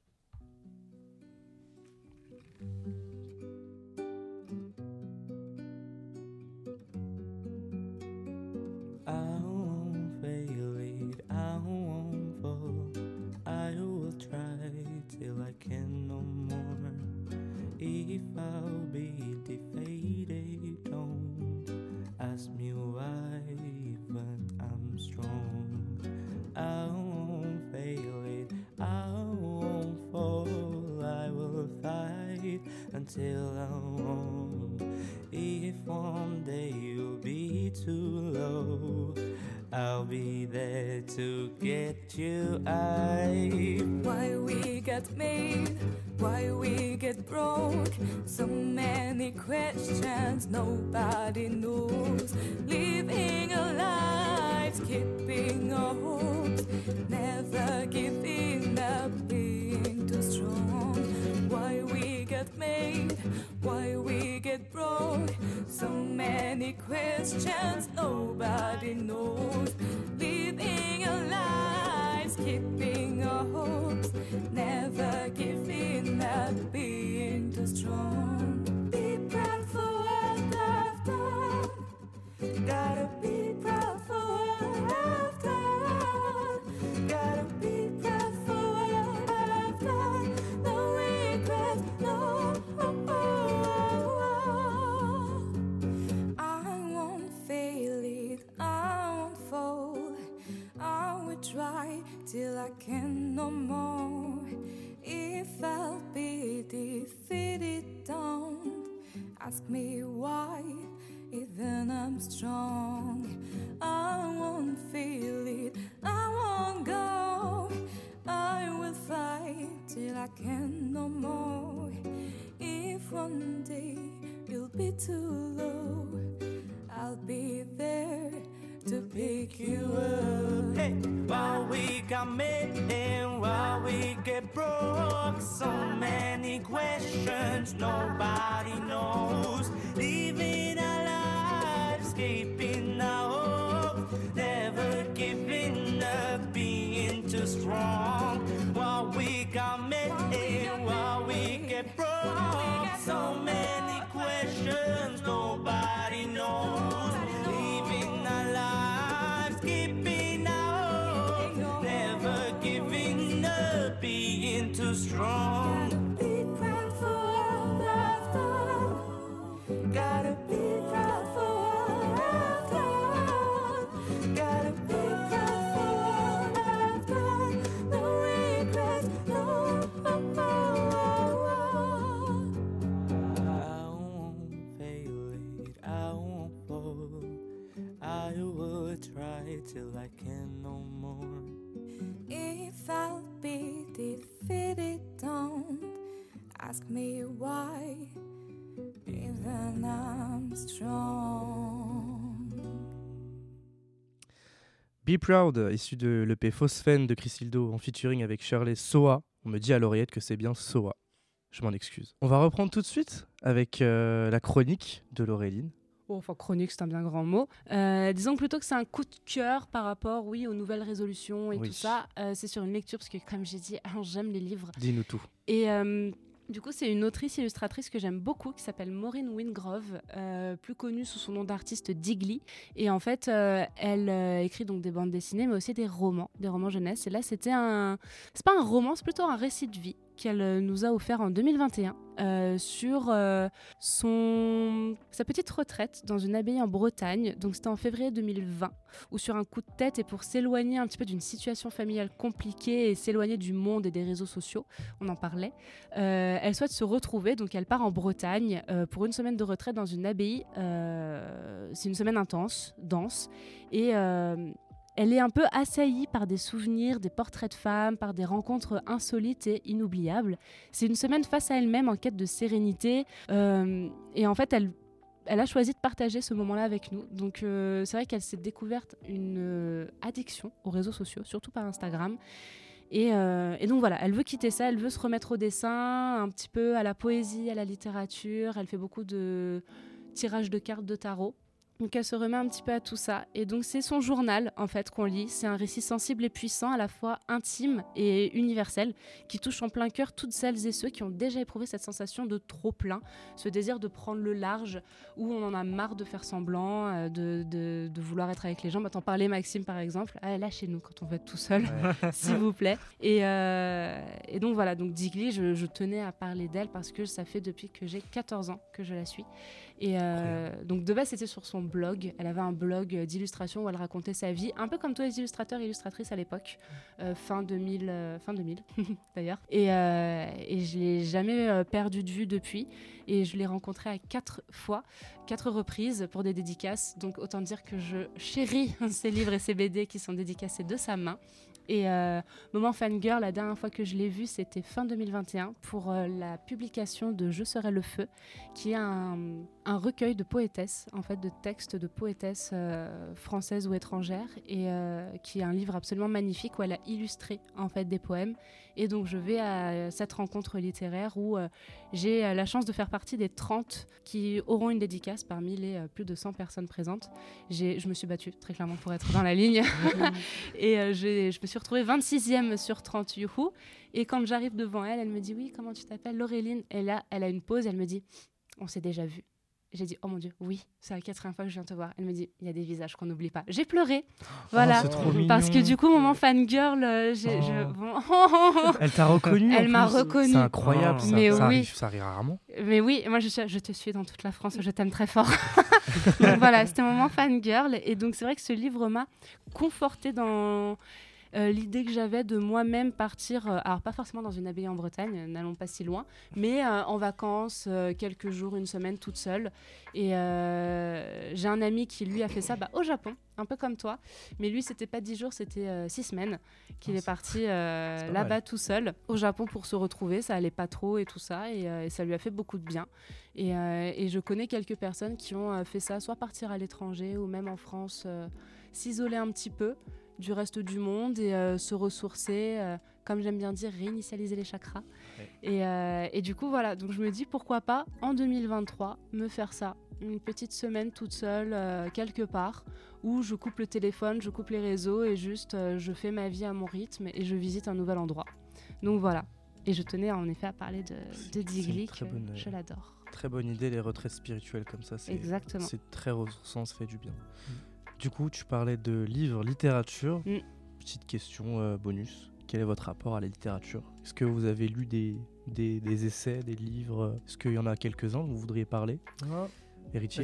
If I'll be defeated, don't ask me why, but I'm strong. I won't fail it, I won't fall. I will fight until I won. If one day you'll be too low, I'll be there to get you. I Why we got made, why we get broke. So many questions nobody knows. Living our lives, keeping our hopes, never giving up, being too strong. Why we get made, why we get broke. So many questions nobody knows. Living our lives, keeping our hopes, never giving at being too strong. Be proud for what I've done. Gotta be proud for what I've done. Gotta be proud for what I've done. No regret, no. Oh, oh, oh, oh, I won't fail it. I won't fall. I will try till I can no more. I'll be defeated, don't ask me why. Even I'm strong, I won't feel it, I won't go. I will fight till I can no more. If one day you'll be too ask me why. Even I'm strong. Be Proud, issu de l'EP Phosphène de Chrysildo en featuring avec Shirley Soa. On me dit à l'oreillette que c'est bien Soa. Je m'en excuse. On va reprendre tout de suite avec euh, la chronique de Laureline. Oh, enfin, chronique, c'est un bien grand mot. Euh, disons plutôt que c'est un coup de cœur par rapport, oui, aux nouvelles résolutions et Oui. tout ça. Euh, c'est sur une lecture, parce que comme j'ai dit, j'aime les livres. Dis-nous tout. Et euh, du coup, c'est une autrice illustratrice que j'aime beaucoup qui s'appelle Maureen Wingrove, euh, plus connue sous son nom d'artiste Digly. Et en fait, euh, elle euh, écrit donc des bandes dessinées, mais aussi des romans, des romans jeunesse. Et là, c'était un. C'est pas un roman, c'est plutôt un récit de vie qu'elle euh, nous a offert en 2021 euh, sur euh, son sa petite retraite dans une abbaye en Bretagne. Donc c'était en février 2020 où sur un coup de tête et pour s'éloigner un petit peu d'une situation familiale compliquée et s'éloigner du monde et des réseaux sociaux, on en parlait, elle souhaite se retrouver. Donc elle part en Bretagne pour une semaine de retraite dans une abbaye. C'est une semaine intense, dense et elle est un peu assaillie par des souvenirs, des portraits de femmes, par des rencontres insolites et inoubliables. C'est une semaine face à elle-même en quête de sérénité. euh, et en fait, elle, a choisi de partager ce moment-là avec nous. Donc euh, c'est vrai qu'elle s'est découverte une euh, addiction aux réseaux sociaux, surtout par Instagram. Et, et donc voilà, elle veut quitter ça, elle veut se remettre au dessin, un petit peu à la poésie, à la littérature. Elle fait beaucoup de tirages de cartes de tarot. Donc elle se remet un petit peu à tout ça. Et donc c'est son journal en fait qu'on lit. C'est un récit sensible et puissant, à la fois intime et universel, qui touche en plein cœur toutes celles et ceux qui ont déjà éprouvé cette sensation de trop plein, ce désir de prendre le large, où on en a marre de faire semblant, euh, de, de- de vouloir être avec les gens. Bah, T'en parlais Maxime par exemple. Ah, là chez nous quand on veut être tout seul, s'il vous plaît. Et, euh, et donc voilà, donc Digli, je, je tenais à parler d'elle parce que ça fait depuis que j'ai 14 ans que je la suis. Et euh, donc de base, c'était sur son blog. Elle avait un blog d'illustration où elle racontait sa vie, un peu comme tous les illustrateurs et illustratrices à l'époque, euh, fin 2000, euh, fin 2000 d'ailleurs. Et, et je l'ai jamais perdu de vue depuis. Et je l'ai rencontrée à quatre fois, quatre reprises pour des dédicaces. Donc autant dire que je chéris ces livres et ces BD qui sont dédicacés de sa main. Et euh, moment fangirl, la dernière fois que je l'ai vu, c'était fin 2021 pour euh, la publication de Je serai le feu, qui est un, un recueil de poétesses, en fait, de textes de poétesses euh, françaises ou étrangères, et euh, qui est un livre absolument magnifique où elle a illustré en fait des poèmes. Et donc je vais à cette rencontre littéraire où euh, j'ai euh, la chance de faire partie des 30 qui auront une dédicace parmi les plus de 100 personnes présentes. Je me suis battue très clairement pour être dans la ligne. et je me suis retrouvée 26e sur 30 youhou. Et quand j'arrive devant elle, elle me dit Oui, comment tu t'appelles? Laureline. Et là, elle a une pause, elle me dit On s'est déjà vu. J'ai dit, oh mon Dieu, oui, c'est la quatrième fois que je viens te voir. Elle me dit, il y a des visages qu'on n'oublie pas. J'ai pleuré, voilà. Oh, trop parce que du coup, moment fangirl, euh, je- Oh. bon. Elle t'a reconnu Elle m'a reconnue. C'est incroyable. Oh. Ça, Mais ça oui. arrive, ça arrive rarement. Mais oui, moi je, te suis dans toute la France, je t'aime très fort. donc voilà, c'était un moment fangirl. Et donc c'est vrai que ce livre m'a confortée dans. Euh, l'idée que j'avais de moi-même partir, euh, alors pas forcément dans une abbaye en Bretagne, euh, n'allons pas si loin, mais en vacances, quelques jours, une semaine toute seule. Et j'ai un ami qui lui a fait ça bah, au Japon, un peu comme toi, mais lui c'était pas dix jours, c'était six semaines qu'il Ah, est parti là-bas tout seul au Japon pour se retrouver. Ça allait pas trop et tout ça, et, et ça lui a fait beaucoup de bien. Et, et je connais quelques personnes qui ont fait ça, soit partir à l'étranger ou même en France, euh, s'isoler un petit peu du reste du monde et euh, se ressourcer, euh, comme j'aime bien dire, réinitialiser les chakras. Ouais. Et, euh, et du coup, voilà, donc je me dis pourquoi pas en 2023 me faire ça, une petite semaine toute seule quelque part où je coupe le téléphone, je coupe les réseaux et juste je fais ma vie à mon rythme et je visite un nouvel endroit. Donc voilà. Et je tenais en effet à parler de, de c'est une Digli, très que bonne, euh, je l'adore. Très bonne idée, les retraites spirituelles comme ça. c'est- Exactement. C'est très ressourçant, ça fait du bien. Du coup, tu parlais de livres, littérature. Mm. Petite question euh, bonus. Quel est votre rapport à la littérature? Est-ce que vous avez lu des, des, des essais, des livres? Est-ce qu'il y en a quelques-uns dont vous voudriez parler? Ah, Héritier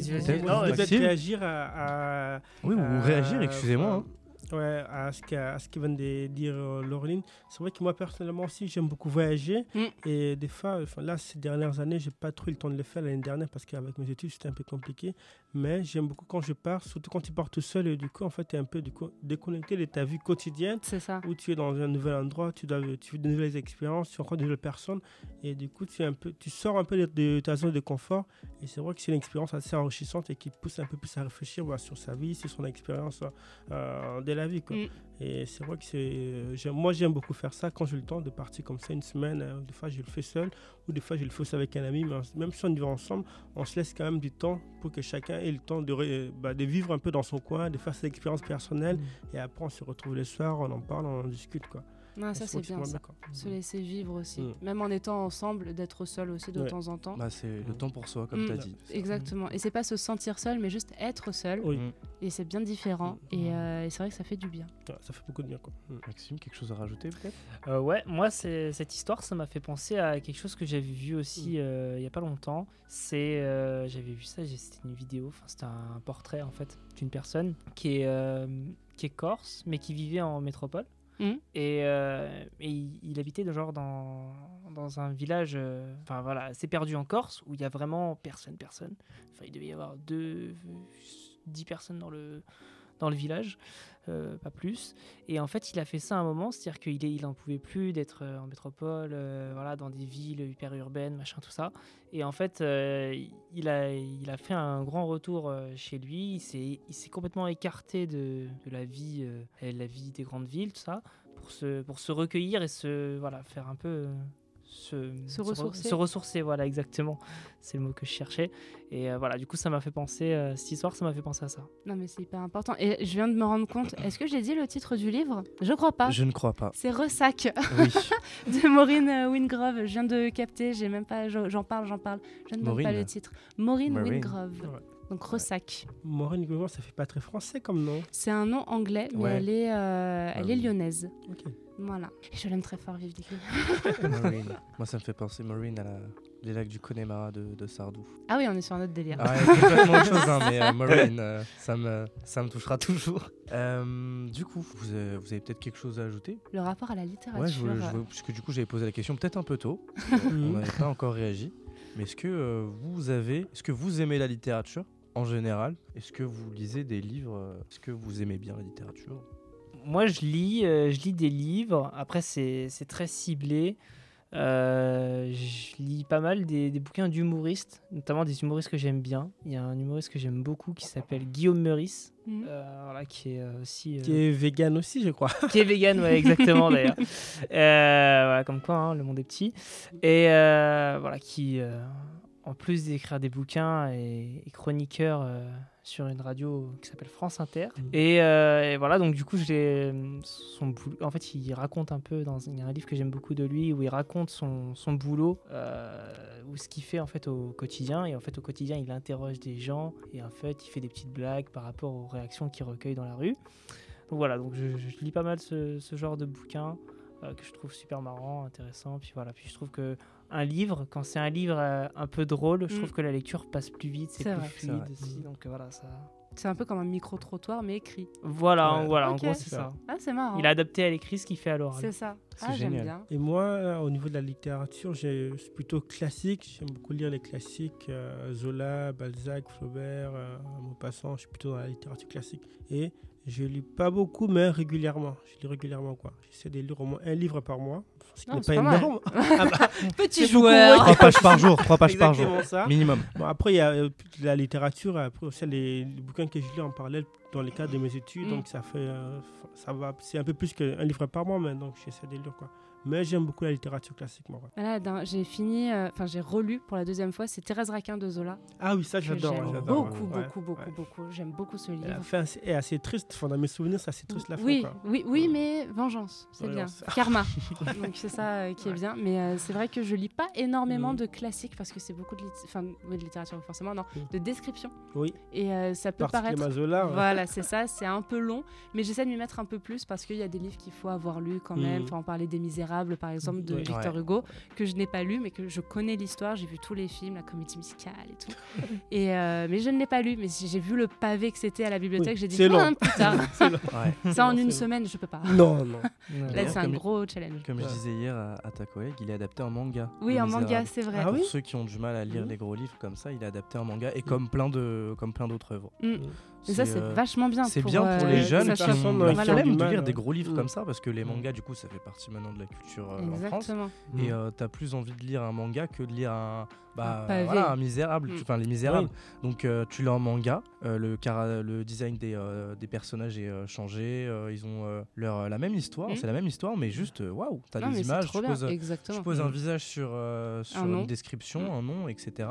peut-être réagir à, à- Oui, ou réagir, excusez-moi. hein. Ouais, à ce qu'a- à ce que vient de dire euh, Laureline. C'est vrai que moi, personnellement aussi, j'aime beaucoup voyager. Mm. Et des fois, enfin, là, ces dernières années, j'ai pas trop eu le temps de le faire l'année dernière parce qu'avec mes études, c'était un peu compliqué. Mais j'aime beaucoup quand je pars, surtout quand tu pars tout seul. Et du coup, en fait, tu es un peu du coup, déconnecté de ta vie quotidienne C'est ça. où tu es dans un nouvel endroit, tu, dois, tu vis de nouvelles expériences, tu rencontres de nouvelles personnes. Et du coup, tu, es un peu, tu sors un peu de, de ta zone de confort. Et c'est vrai que c'est une expérience assez enrichissante et qui te pousse un peu plus à réfléchir voilà, sur sa vie, sur son expérience euh, de la vie. Quoi. Mm. Et c'est vrai que c'est. euh, moi, j'aime beaucoup faire ça quand j'ai le temps de partir comme ça une semaine. euh, des fois, je le fais seul ou des fois, je le fais avec un ami. Mais même si on y va ensemble, on se laisse quand même du temps pour que chacun ait le temps de, ré- bah, de vivre un peu dans son coin, de faire ses expériences personnelles. Et après, on se retrouve le soir, on en parle, on en discute. Quoi. Ah, Et ça, c'est bien ça. Se laisser vivre aussi. Mm. Même en étant ensemble, d'être seul aussi de Ouais. temps en temps. Bah, c'est le temps pour soi, comme Mm. tu as dit. Exactement. Et c'est pas se sentir seul, mais juste être seul. Oui. Mm. Et c'est bien différent. Mm. Et, euh, et c'est vrai que ça fait du bien. Ouais, ça fait beaucoup de bien. Quoi. Mm. Maxime, quelque chose à rajouter peut-être? Euh, ouais, moi, cette histoire, ça m'a fait penser à quelque chose que j'avais vu aussi euh, il y a pas longtemps. C'est, euh, j'avais vu ça, c'était une vidéo, enfin c'était un portrait en fait d'une personne qui est euh, qui est corse, mais qui vivait en métropole. Et, euh, et il, habitait genre dans, dans un village, euh, voilà, assez perdu en Corse, où il y a vraiment personne, personne. Enfin, il devait y avoir deux, dix personnes dans le, dans le village, euh, pas plus. Et en fait, il a fait ça à un moment, c'est-à-dire qu'il il en pouvait plus d'être euh, en métropole, euh, voilà, dans des villes hyper urbaines, machin, tout ça. Et en fait, il, a, il a fait un grand retour chez lui. Il s'est complètement écarté de, de la vie, la vie des grandes villes, tout ça, pour se, pour se recueillir et se, voilà, faire un peu. Se, Se re- ressourcer. se ressourcer, voilà, exactement. C'est le mot que je cherchais. Et euh, voilà, du coup, ça m'a fait penser, euh, cette histoire, ça m'a fait penser à ça. Non, mais c'est hyper important. Et je viens de me rendre compte. Est-ce que j'ai dit le titre du livre? Je crois pas. Je ne crois pas. C'est Ressac Oui. de Maureen euh, Wingrove. Je viens de capter. J'ai même pas. je- J'en parle, j'en parle. Je ne donne pas Maureen. le titre. Maureen, Maureen. Wingrove. Ouais. Donc Ressac. Maureen Gouvernement, ça fait pas très français comme nom. C'est un nom anglais, mais Ouais. elle est, euh, elle est oui. lyonnaise. Ok. Voilà. Et je l'aime très fort, Vive. Maureen. Moi, ça me fait penser, Maureen, à la- les lacs du Connemara de, de Sardou. Ah oui, on est sur un autre délire. Ah ouais, complètement autre chose, hein, mais euh, Maureen, euh, ça, me, ça me touchera toujours. Euh, du coup, vous avez, vous avez peut-être quelque chose à ajouter? Le rapport à la littérature. Ouais, je veux- je puisque du coup, j'avais posé la question peut-être un peu tôt. on n'avait pas encore réagi. Mais est-ce que euh, vous avez, est-ce que vous aimez la littérature? En général Est-ce que vous lisez des livres euh, Est-ce que vous aimez bien la littérature? Moi, je lis, euh, je lis des livres. Après, c'est c'est très ciblé. Euh, je lis pas mal des, des bouquins d'humoristes, notamment des humoristes que j'aime bien. Il y a un humoriste que j'aime beaucoup qui s'appelle Guillaume Meurice, mhm. euh, voilà, qui est aussi euh, Qui est vegan aussi, je crois. qui est vegan, ouais, exactement d'ailleurs. Euh, voilà, comme quoi, hein, le monde est petit. Et euh, voilà, qui, euh, en plus d'écrire des bouquins, est, est chroniqueur euh, sur une radio qui s'appelle France Inter. Et, euh, et voilà, donc du coup, l'ai- son boulot- en fait, il raconte un peu, dans, il y a un livre que j'aime beaucoup de lui, où il raconte son, son boulot, euh, ou ce qu'il fait en fait au quotidien. Et en fait, au quotidien, il interroge des gens, et en fait, il fait des petites blagues par rapport aux réactions qu'il recueille dans la rue. Donc voilà, donc je, je lis pas mal ce, ce genre de bouquins euh, que je trouve super marrant, intéressant. Puis voilà, puis je trouve que un livre, quand c'est un livre euh, un peu drôle, je Mm. trouve que la lecture passe plus vite, c'est plus vrai. C'est fluide aussi. Donc euh, voilà, ça, c'est un peu comme un micro-trottoir, mais écrit. Voilà, Ouais. voilà, en gros, c'est ça. Ah, c'est marrant. Il a adapté à l'écrit ce qu'il fait à l'oral. C'est ça. C'est Ah, j'aime bien. Et moi, là, au niveau de la littérature, j'ai- c'est plutôt classique. J'aime beaucoup lire les classiques. euh, Zola, Balzac, Flaubert, euh, Maupassant. Je suis plutôt dans la littérature classique. Et je lis pas beaucoup, mais régulièrement. Je lis régulièrement, quoi. J'essaie de lire au moins un livre par mois. Ce qui Non, n'est c'est pas énorme. Ah bah, Petit joueur. ouais. Trois pages par jour, trois pages par jour. Ça. Minimum. Bon, après, il y a euh, la littérature, après aussi les, les bouquins que je lis en parallèle dans le cadre de mes études. Mm. Donc, ça fait. euh, ça va, c'est un peu plus qu'un livre par mois, mais donc j'essaie de lire, quoi. Mais j'aime beaucoup la littérature classique, moi. Voilà, j'ai fini, euh, enfin j'ai relu pour la deuxième fois, c'est Thérèse Raquin de Zola. Ah oui, ça, j'adore. j'aime ouais, j'adore, beaucoup, ouais. beaucoup, beaucoup, ouais. beaucoup. J'aime beaucoup ce Et La livre. est assez triste. Enfin, dans mes souvenirs, c'est assez triste la fin. Oui, quoi. oui, oui, mais vengeance, c'est bien. Karma. Donc c'est ça euh, qui est bien. Mais euh, c'est vrai que je lis pas énormément Mhm. de classiques parce que c'est beaucoup de, lit- enfin, oui, de littérature forcément, non, Mhm. de description. Oui, Et ça peut paraître. Zola. Voilà, c'est ça, c'est un peu long, mais j'essaie de m'y mettre un peu plus parce qu'il y a des livres qu'il faut avoir lus quand même. Mhm. Faut en parler des Misérables, par exemple, de Ouais. Victor Ouais. Hugo, que je n'ai pas lu, mais que je connais l'histoire. J'ai vu tous les films, la comédie musicale et tout. et euh, mais je ne l'ai pas lu, mais si j'ai vu le pavé que c'était à la bibliothèque. Oui, J'ai dit c'est long. Ah, plus tard. C'est long. Ouais. ça en Non, une semaine, je peux pas. Non, non. Là, c'est un gros challenge. Comme je disais hier à, à ta collègue, il est adapté en manga. Oui, en manga, c'est vrai. Ah Pour oui ceux qui ont du mal à lire Mhm. les gros livres comme ça, il est adapté en manga et comme plein de comme plein d'autres œuvres. Mm. Et ça, c'est euh, vachement bien. c'est pour, bien pour euh, les jeunes qui ont flemme du de lire des gros livres Mm. comme ça parce que les mangas du coup ça fait partie maintenant de la culture euh, en France Exactement. et euh, t'as plus envie de lire un manga que de lire un bah Un voilà un misérable Mm. enfin les misérables donc euh, tu l'as en manga euh, le cara- le design des, euh, des personnages est euh, changé euh, ils ont euh, leur la même histoire Mm. c'est la même histoire mais juste waouh t'as des images tu poses, tu poses un Mm. visage sur euh, sur une description un nom etc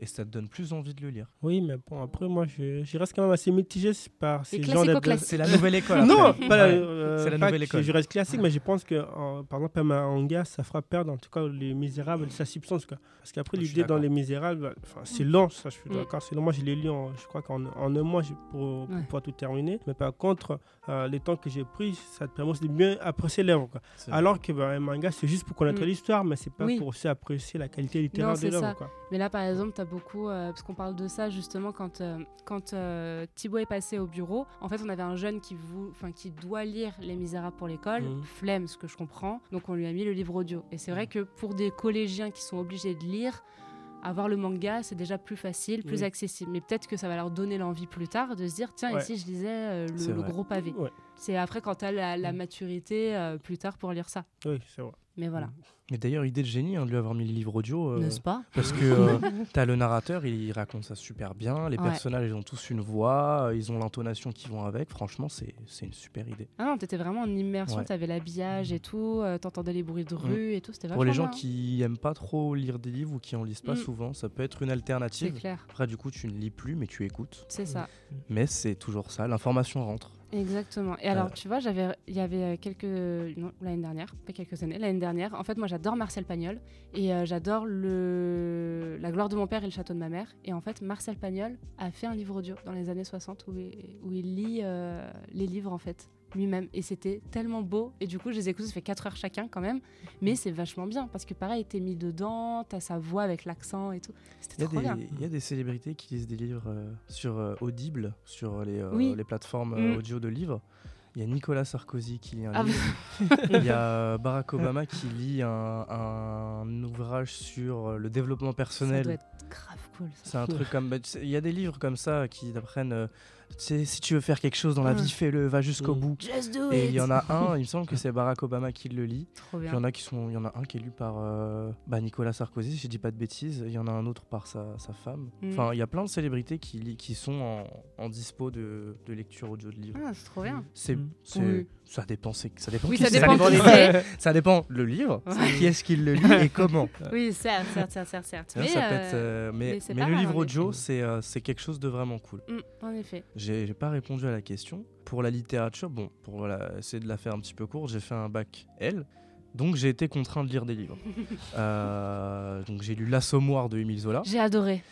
et ça te donne plus envie de le lire Oui, mais bon, après, moi, je, je reste quand même assez mitigé par ces gens c'est la nouvelle école Non, après. pas la, Ouais. euh, C'est la nouvelle école. Je reste classique, mais je pense que, en- par exemple, un manga, ça fera perdre en tout cas les Misérables, sa substance. Quoi. Parce qu'après, l'idée dans les Misérables, enfin, c'est long, ça, je suis Mm. d'accord. C'est long. Moi, je l'ai lu, en, je crois qu'en en un mois pour, pour Ouais. pouvoir tout terminer. Mais par contre, euh, les temps que j'ai pris, ça te permet aussi de bien apprécier l'œuvre. Alors que bah, un manga, c'est juste pour connaître Mm. l'histoire, mais c'est pas Oui. pour aussi apprécier la qualité littéraire de l'œuvre. Mais là, par exemple, tu as beaucoup, euh, parce qu'on parle de ça justement quand, euh, quand euh, Thibaut est passé au bureau. En fait, on avait un jeune qui, vou- enfin, qui doit lire Les Misérables pour l'école, flemme, ce que je comprends. Donc, on lui a mis le livre audio. Et c'est vrai que pour des collégiens qui sont obligés de lire, avoir le manga, c'est déjà plus facile, plus Oui. accessible. Mais peut-être que ça va leur donner l'envie plus tard de se dire tiens, Ouais. ici, je lisais euh, le, gros pavé? Ouais. C'est après quand tu as la, la Mhm. maturité euh, plus tard pour lire ça. Oui, c'est vrai. Mais voilà, mais d'ailleurs idée de génie hein, de lui avoir mis le livre audio euh, n'est-ce pas Parce que euh, t'as le narrateur, il, il raconte ça super bien. Les Ouais. personnages, ils ont tous une voix, euh, ils ont l'intonation qui vont avec. Franchement, c'est c'est une super idée. Ah non, t'étais vraiment en immersion, Ouais. t'avais l'habillage et tout, euh, t'entendais les bruits de Mm. rue et tout, c'était Pour les gens bien. qui aiment pas trop lire des livres ou qui en lisent pas Mm. souvent, ça peut être une C'est alternative. clair, Après, du coup, tu ne lis plus, mais tu écoutes. c'est ça, Mais c'est toujours ça, l'information rentre. Exactement. Et alors, tu vois, j'avais, il y avait euh, quelques, non, l'année dernière, pas quelques années, l'année dernière. En fait, moi, j'adore Marcel Pagnol et euh, j'adore le, La gloire de mon père et le château de ma mère. Et en fait, Marcel Pagnol a fait un livre audio dans les années 60 où il, où il lit euh, les livres en fait lui-même et c'était tellement beau et du coup je les écoute ça fait 4 heures chacun quand même mais c'est vachement bien parce que pareil t'es mis dedans t'as sa voix avec l'accent et tout Il y, c'était a trop bien des, il y a des célébrités qui lisent des livres euh, sur euh, Audible, sur les, euh, Oui. les plateformes euh, Mm. audio de livres. Il y a Nicolas Sarkozy qui lit un Ah livre. Il y a Barack Obama qui lit un, un ouvrage sur le développement ça personnel. doit être grave cool ça. C'est un truc comme. bah, Il y a des livres comme ça qui t'apprennent. Sais, si tu veux faire quelque chose dans la Ouais. vie, fais-le, va jusqu'au Mm. bout. Just do Et il y en a un, il me semble que c'est Barack Obama qui le lit. trop Puis bien Il y en a qui sont, il y en a un qui est lu par euh, bah, Nicolas Sarkozy, si je dis pas de bêtises. Il y en a un autre par sa, sa femme. Mm. Enfin, il y a plein de célébrités qui, qui sont en, en dispo de, de lecture audio de livres. ah c'est trop bien C'est, Mm. Oui. ça dépend, c'est- ça dépend. Oui, qui ça dépend qui les- c'est. ça dépend le livre, Ouais. qui est-ce qui le lit et comment. oui certes certes certes certes. Ça, mais, ça euh, être, euh, mais mais le livre en audio, c'est euh, c'est quelque chose de vraiment cool. mm, en effet J'ai pas répondu à la question. Pour la littérature, bon, pour voilà, essayer de la faire un petit peu courte, j'ai fait un bac L. Donc j'ai été contraint de lire des livres. Euh, donc j'ai lu L'Assommoir de Émile Zola. j'ai adoré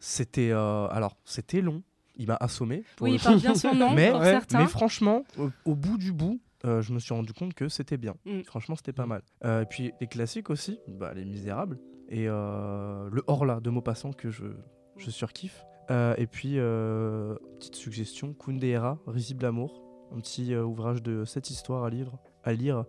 C'était euh, alors c'était long. Il m'a assommé. pour oui il parle bien son nom mais, pour ouais, certains mais franchement, au, au bout du bout, euh, je me suis rendu compte que c'était bien. Mm. Franchement, c'était pas mal. Euh, et puis les classiques aussi, bah, Les Misérables et euh, le Horla de Maupassant que je, je surkiffe. Euh, et puis, euh, petite suggestion, Kundera, Risible Amour, un petit euh, ouvrage de sept histoires à lire, à lire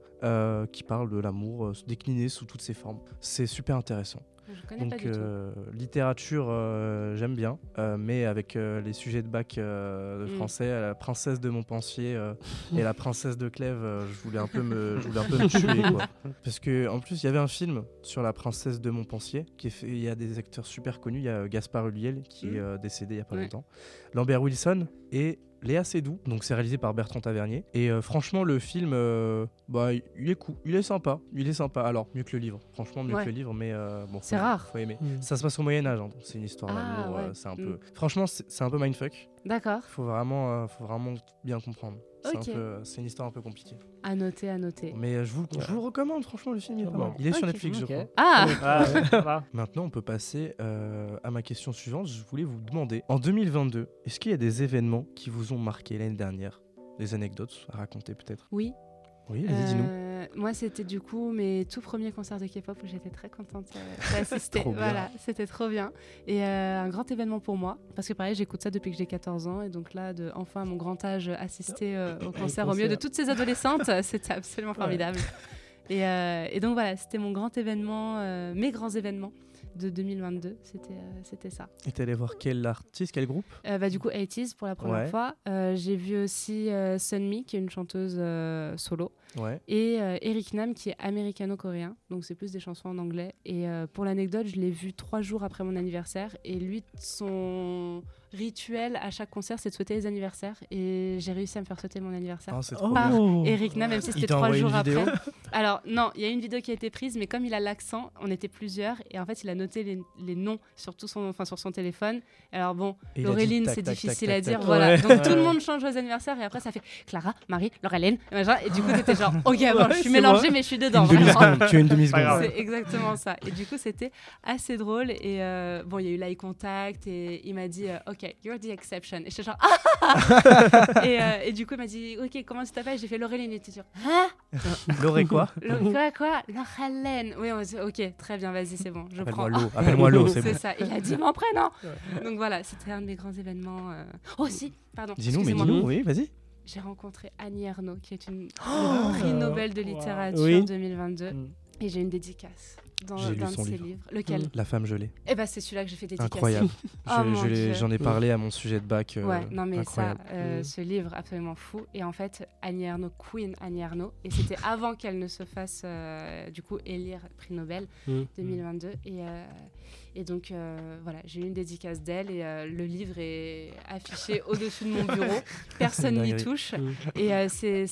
qui parle de l'amour décliné sous toutes ses formes. C'est super intéressant. Je connais Donc, pas du tout. euh, littérature, euh, j'aime bien, euh, mais avec euh, les sujets de bac euh, de Mm. français, la princesse de Montpensier euh, et la princesse de Clèves, euh, je voulais un peu me, je voulais un peu me tuer, quoi. Parce que en plus, il y avait un film sur la princesse de Montpensier qui est fait. Il y a des acteurs super connus. Il y a euh, Gaspard Ulliel qui Mm. est euh, décédé il y a pas Ouais. longtemps, Lambert Wilson et Léa Seydoux. Donc c'est réalisé par Bertrand Tavernier. Et euh, franchement, le film, euh, bah, il est cool, il est sympa, il est sympa. Alors mieux que le livre, franchement mieux Ouais. que le livre, mais euh, bon. C'est rare. Faut aimer. Mm. Ça se passe au Moyen Âge. hein. C'est une histoire Ah, d'amour. euh, ouais. c'est un Mm. peu. Franchement, c'est un peu mindfuck. D'accord. Faut vraiment, euh, faut vraiment bien comprendre. C'est un Ok. peu- C'est une histoire un peu compliquée. À noter, à noter. Mais euh, je vous, je vous le recommande. Franchement, le film il est Ah pas bon. mal. Il est sur. Netflix, je crois. Ah Ah, va. Maintenant, on peut passer euh, à ma question suivante. Je voulais vous demander, en 2022, est-ce qu'il y a des événements qui vous ont marqué l'année dernière? Des anecdotes à raconter peut-être? Oui. Oui, vas-y, dis-nous. Euh, moi, c'était du coup mes tout premiers concerts de K-pop où j'étais très contente euh, d'assister. Voilà, c'était trop bien. Et euh, un grand événement pour moi. Parce que pareil, j'écoute ça depuis que j'ai 14 ans. Et donc là, de enfin à mon grand âge, assister au concert au milieu de toutes ces adolescentes, c'était absolument formidable. Et, et donc voilà, c'était mon grand événement, mes grands événements de 2022. C'était euh, c'était ça. Et t'es allé voir quel artiste, quel groupe? Euh, bah, du coup, 80s pour la première Ouais. fois. Euh, j'ai vu aussi Sunmi, qui est une chanteuse solo Ouais. et Eric Nam qui est américano-coréen, donc c'est plus des chansons en anglais. Et pour l'anecdote, je l'ai vu trois jours après mon anniversaire et lui, son rituel à chaque concert, c'est de souhaiter les anniversaires et j'ai réussi à me faire souhaiter mon anniversaire. C'est trop Par bien. Eric Nam, même si c'était t'a trois jours une après. Alors non, il y a une vidéo qui a été prise, mais comme il a l'accent, on était plusieurs et en fait il a noté les, les noms sur tout son, enfin sur son téléphone. Alors bon, Laureline, c'est difficile tac, à tac, dire, tac. voilà. Ouais. Donc tout le monde change aux anniversaires et après ça fait Clara, Marie, Laureline, et, du coup c'était genre ok, bon, Ouais, je suis mélangée mais je suis dedans. Tu as une Pas demi-seconde. grave. C'est exactement ça. Et du coup, c'était assez drôle. Et euh, bon, il y a eu l'eye contact et il m'a dit euh, OK, you're the exception. Et j'étais genre Ah et, euh, et du coup, il m'a dit OK, comment tu t'appelles J'ai fait Laureline. Et tu dis Hein? Lauré quoi? Lau- Quoi, Laureline. Oui, on dit OK, très bien, vas-y, c'est bon, je prends. Appelle-moi l'eau. C'est C'est bon. ça. Il a dit mon prénom. Donc voilà, c'était un de mes grands événements. euh. Oh, si, pardon. Dis-nous, mais dis-nous, oui, vas-y. J'ai rencontré Annie Ernaux, qui est une Oh prix. Nobel de Wow. littérature Oui. 2022. Mm. Et j'ai une dédicace dans lu d'un de ses livre. livres. Lequel La femme gelée. Eh ben c'est celui-là que j'ai fait dédicacer. Incroyable. Oh Je- je. J'en ai parlé à mon sujet de bac. euh, Ouais, non mais incroyable. ça, euh, Mm. ce livre absolument fou. Et en fait, Annie Ernaux, Queen Annie Ernaux, et c'était avant qu'elle ne se fasse euh, du coup élire prix Nobel Mm. 2022. Et, euh, et donc voilà, j'ai eu une dédicace d'elle et le livre est affiché au-dessus de mon bureau. Personne n'y touche Mm. et c'est,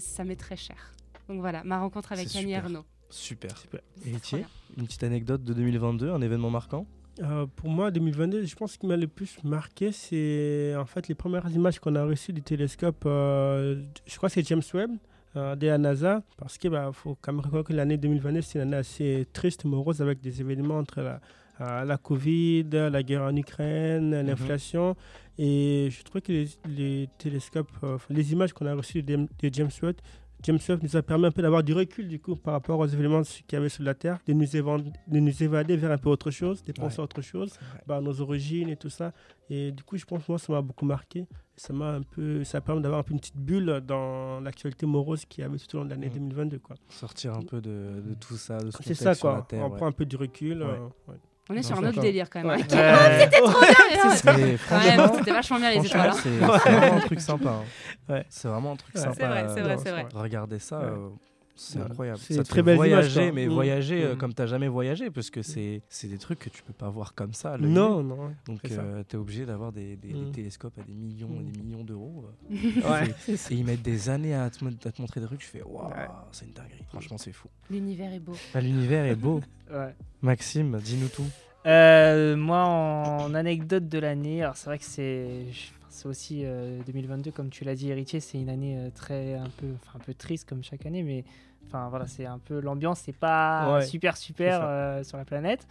ça m'est très cher. Donc voilà, ma rencontre avec Annie. Ernaux. Super. Super. Bien. une petite anecdote de 2022, un événement marquant? Euh, pour moi, 2022, je pense ce qui m'a le plus marqué, c'est en fait les premières images qu'on a reçues du télescope. euh, je crois que c'est James Webb euh, de la NASA, parce qu'il faut quand même reconnaître que l'année 2022, c'est une année assez triste, morose, avec des événements entre la, euh, la Covid, la guerre en Ukraine, l'inflation. Et je trouve que les, les télescopes, euh, les images qu'on a reçues de, de James Webb, James Webb nous a permis un peu d'avoir du recul du coup par rapport aux événements qu'il y avait sur la Terre, de nous, évan- de nous évader vers un peu autre chose, de penser Ouais. à autre chose, C'est bah, nos origines et tout ça. Et du coup, je pense moi, ça m'a beaucoup marqué. Ça m'a un peu, ça permet d'avoir un peu une petite bulle dans l'actualité morose qu'il y avait tout au long de l'année Mhm. 2022. Quoi. Sortir un peu de, de tout ça, de ce C'est ça, sur la quoi. Terre. On ouais. prend un peu du recul. Ouais. euh. On est Non, sur un autre délire quand même. Ouais. Ouais. C'était trop bien. Franchement, c'était vachement bien les étoiles. c'est vraiment un truc sympa. hein. Ouais. C'est vraiment un truc Ouais. sympa. C'est vrai, c'est vrai, vrai. Regardez ça, Ouais. euh, c'est Voilà. incroyable. C'est ça te très images, voyager, mais Mm. voyager euh, Mm. comme t'as jamais voyagé, parce que c'est c'est des trucs que tu peux pas voir comme ça. Non, non. Donc euh, t'es obligé d'avoir des, des- des Mm. télescopes à des millions et Mm. des millions d'euros. euh. Ouais. Et ils mettent des années à te, mon- à te montrer des trucs. Tu fais waouh, Ouais. c'est une dinguerie. Franchement, c'est fou. L'univers est beau. Ah, L'univers est beau. Ouais. Maxime, dis-nous tout. Euh, moi, en anecdote de l'année, alors c'est vrai que c'est c'est aussi euh, 2022, comme tu l'as dit, héritier, c'est une année euh, très un peu, un peu triste comme chaque année, mais enfin voilà, c'est un peu l'ambiance, c'est pas Ouais, super super euh, sur la planète.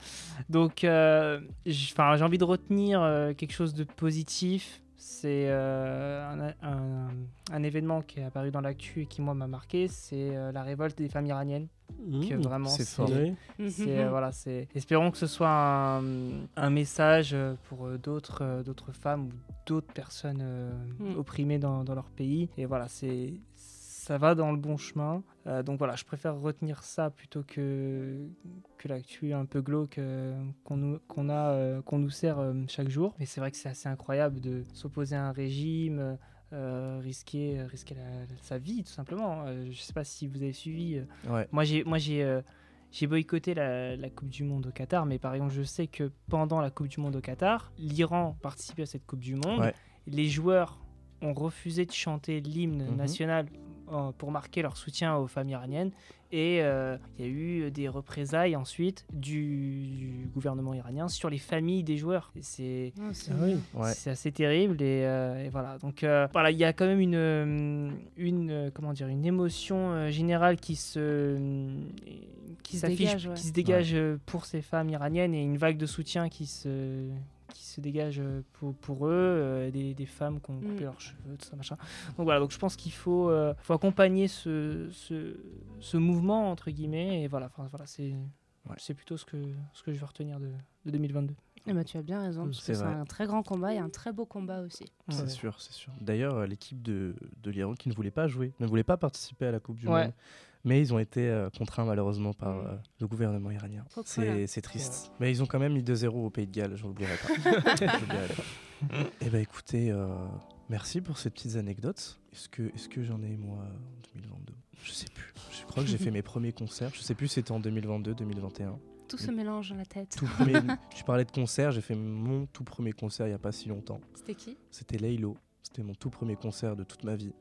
Donc, euh, j'ai envie de retenir euh, quelque chose de positif. C'est euh, un, un- un événement qui est apparu dans l'actu et qui moi m'a marqué, c'est euh, la révolte des femmes iraniennes que Mmh. vraiment c'est fort. Euh, voilà, c'est. Espérons que ce soit un, un message euh, pour euh, d'autres, d'autres femmes ou d'autres personnes euh, Mm. opprimées dans, dans leur pays. Et voilà, c'est, ça va dans le bon chemin. Euh, donc voilà, je préfère retenir ça plutôt que que l'actu un peu glauque euh, qu'on nous, qu'on a, euh, qu'on nous sert euh, chaque jour. Mais c'est vrai que c'est assez incroyable de s'opposer à un régime. Euh, risquer, risquer la- sa vie tout simplement. Euh, je sais pas si vous avez suivi euh, Ouais. moi, j'ai, moi, j'ai, euh, j'ai boycotté la, la Coupe du Monde au Qatar, mais par exemple, je sais que pendant la Coupe du Monde au Qatar, l'Iran participait à cette Coupe du Monde. Ouais. Les joueurs ont refusé de chanter l'hymne Mhm. national euh, pour marquer leur soutien aux femmes iraniennes. Et euh, il y a eu des représailles ensuite du, du gouvernement iranien sur les familles des joueurs. C'est, Ah, c'est Ah oui. Ouais. c'est assez terrible et, euh, et voilà. Donc euh, voilà, il y a quand même une, euh, une euh, comment dire, une émotion euh, générale qui se euh, qui Qui se s'affiche, dégage, ouais. qui se dégage euh, pour ces femmes iraniennes et une vague de soutien qui se qui se dégage euh, pour, pour eux, euh, des, des femmes qui ont coupé Mm. leurs cheveux, tout ça machin. Donc voilà, donc je pense qu'il faut, euh, faut accompagner ce, ce, ce mouvement entre guillemets et voilà, enfin, voilà, c'est plutôt ce que ce que je vais retenir de, de 2022. Eh ben, tu as bien raison, Mm, parce que c'est un très grand combat et un très beau combat aussi. C'est Ouais. sûr, c'est sûr. D'ailleurs, l'équipe de, de l'Iran qui ne voulait pas jouer, ne voulait pas participer à la Coupe du Ouais. Monde, mais ils ont été euh, contraints malheureusement par Mm. euh, le gouvernement iranien. C'est c'est triste. Mais ils ont quand même mis 2-0 au Pays de Galles, je n'oublierai pas. Pas. Eh ben écoutez, euh, merci pour ces petites anecdotes. Est-ce que, est que j'en ai moi en 2022 Je sais plus. Je crois que j'ai fait mes premiers concerts. Je sais plus si c'était en 2022, 2021. Tout se mélange dans la tête. Tout premier, tu parlais de concert, j'ai fait mon tout premier concert il n'y a pas si longtemps. C'était qui? C'était Laylo. C'était mon tout premier concert de toute ma vie.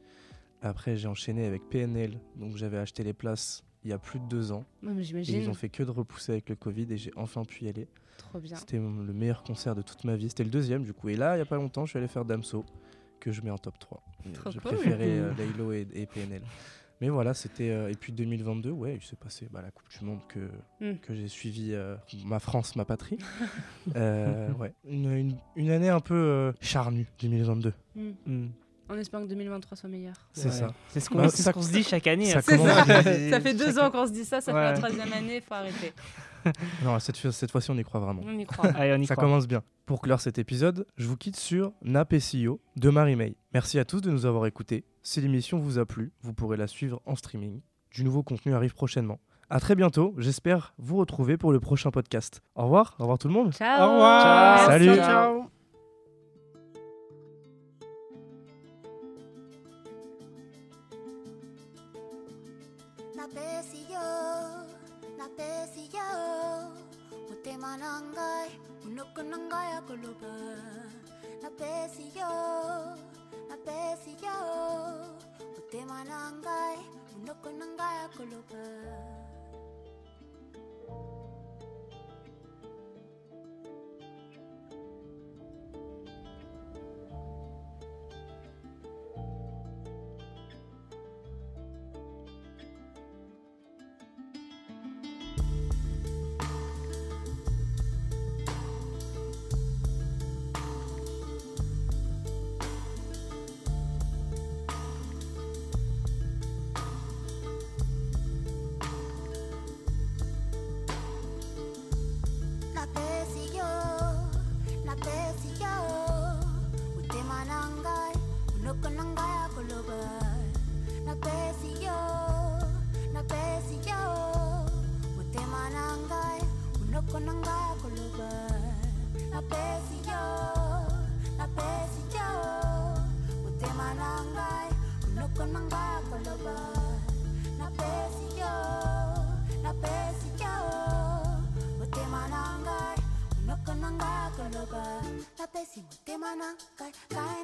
Après, j'ai enchaîné avec PNL. Donc, j'avais acheté les places il y a plus de deux ans. Ouais, mais Et ils ont fait que de repousser avec le Covid et j'ai enfin pu y aller. Trop bien. C'était le meilleur concert de toute ma vie. C'était le deuxième, du coup. Et là, il y a pas longtemps, je suis allé faire Damso, que je mets en top 3. Et Trop J'ai cool. préféré euh, Laylo et, et PNL. Mais voilà, c'était. euh, et puis 2022, ouais, il s'est passé bah, la Coupe du Monde que, Mm. que j'ai suivi, euh, ma France, ma patrie. Euh, ouais, une, une- une année un peu euh, charnue, 2022. Mm. Mm. En espérant que 2023 soit meilleur. C'est Ouais. ça. C'est ce qu'on Bah, ce se dit chaque année. ça hein. Ça. bien. ça fait deux ans qu'on se dit ça, ça fait la troisième année, faut arrêter. Non, cette, fois- cette fois-ci, on y croit vraiment. On y croit. Allez, on y Ça croit. commence bien. Pour clore cet épisode, je vous quitte sur Nap SEO de Marie May. Merci à tous de nous avoir écoutés. Si l'émission vous a plu, vous pourrez la suivre en streaming. Du nouveau contenu arrive prochainement. À très bientôt, j'espère vous retrouver pour le prochain podcast. Au revoir, au revoir tout le monde. Ciao. Au revoir. Merci. Salut. Ciao. nangaya kuluba na pesi yo na pesi yo utema nangai unoko nangaya kuluba na pesi 手間なんか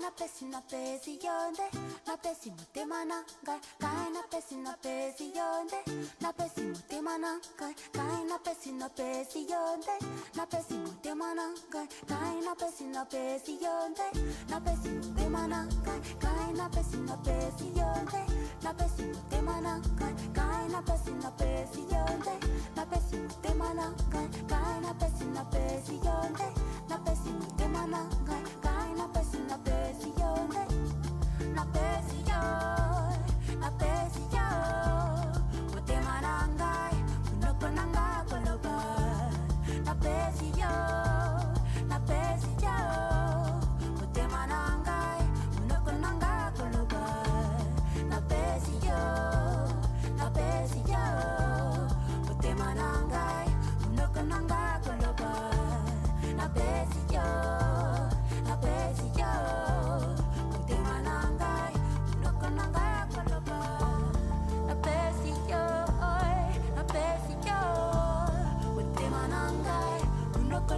na pesi na pesi yonde na pesi mute mananga kai na pesi na pesi yonde na pesi mute mananga kai na pesi na pesi yonde na pesi mute mananga kai na pesi na pesi yonde na pesi mute mananga kai na pesi na pesi yonde na pesi mute mananga kai na pesi na pesi yonde na pesi mute mananga kai na pesi 私のページ読ん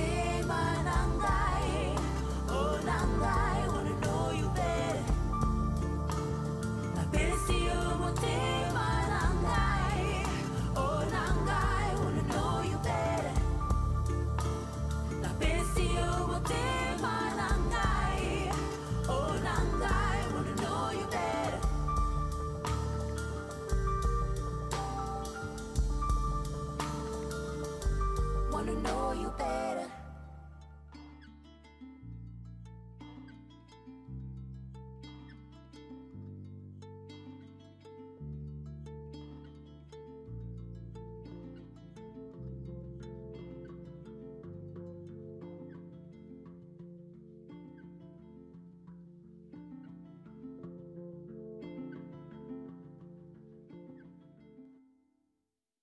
still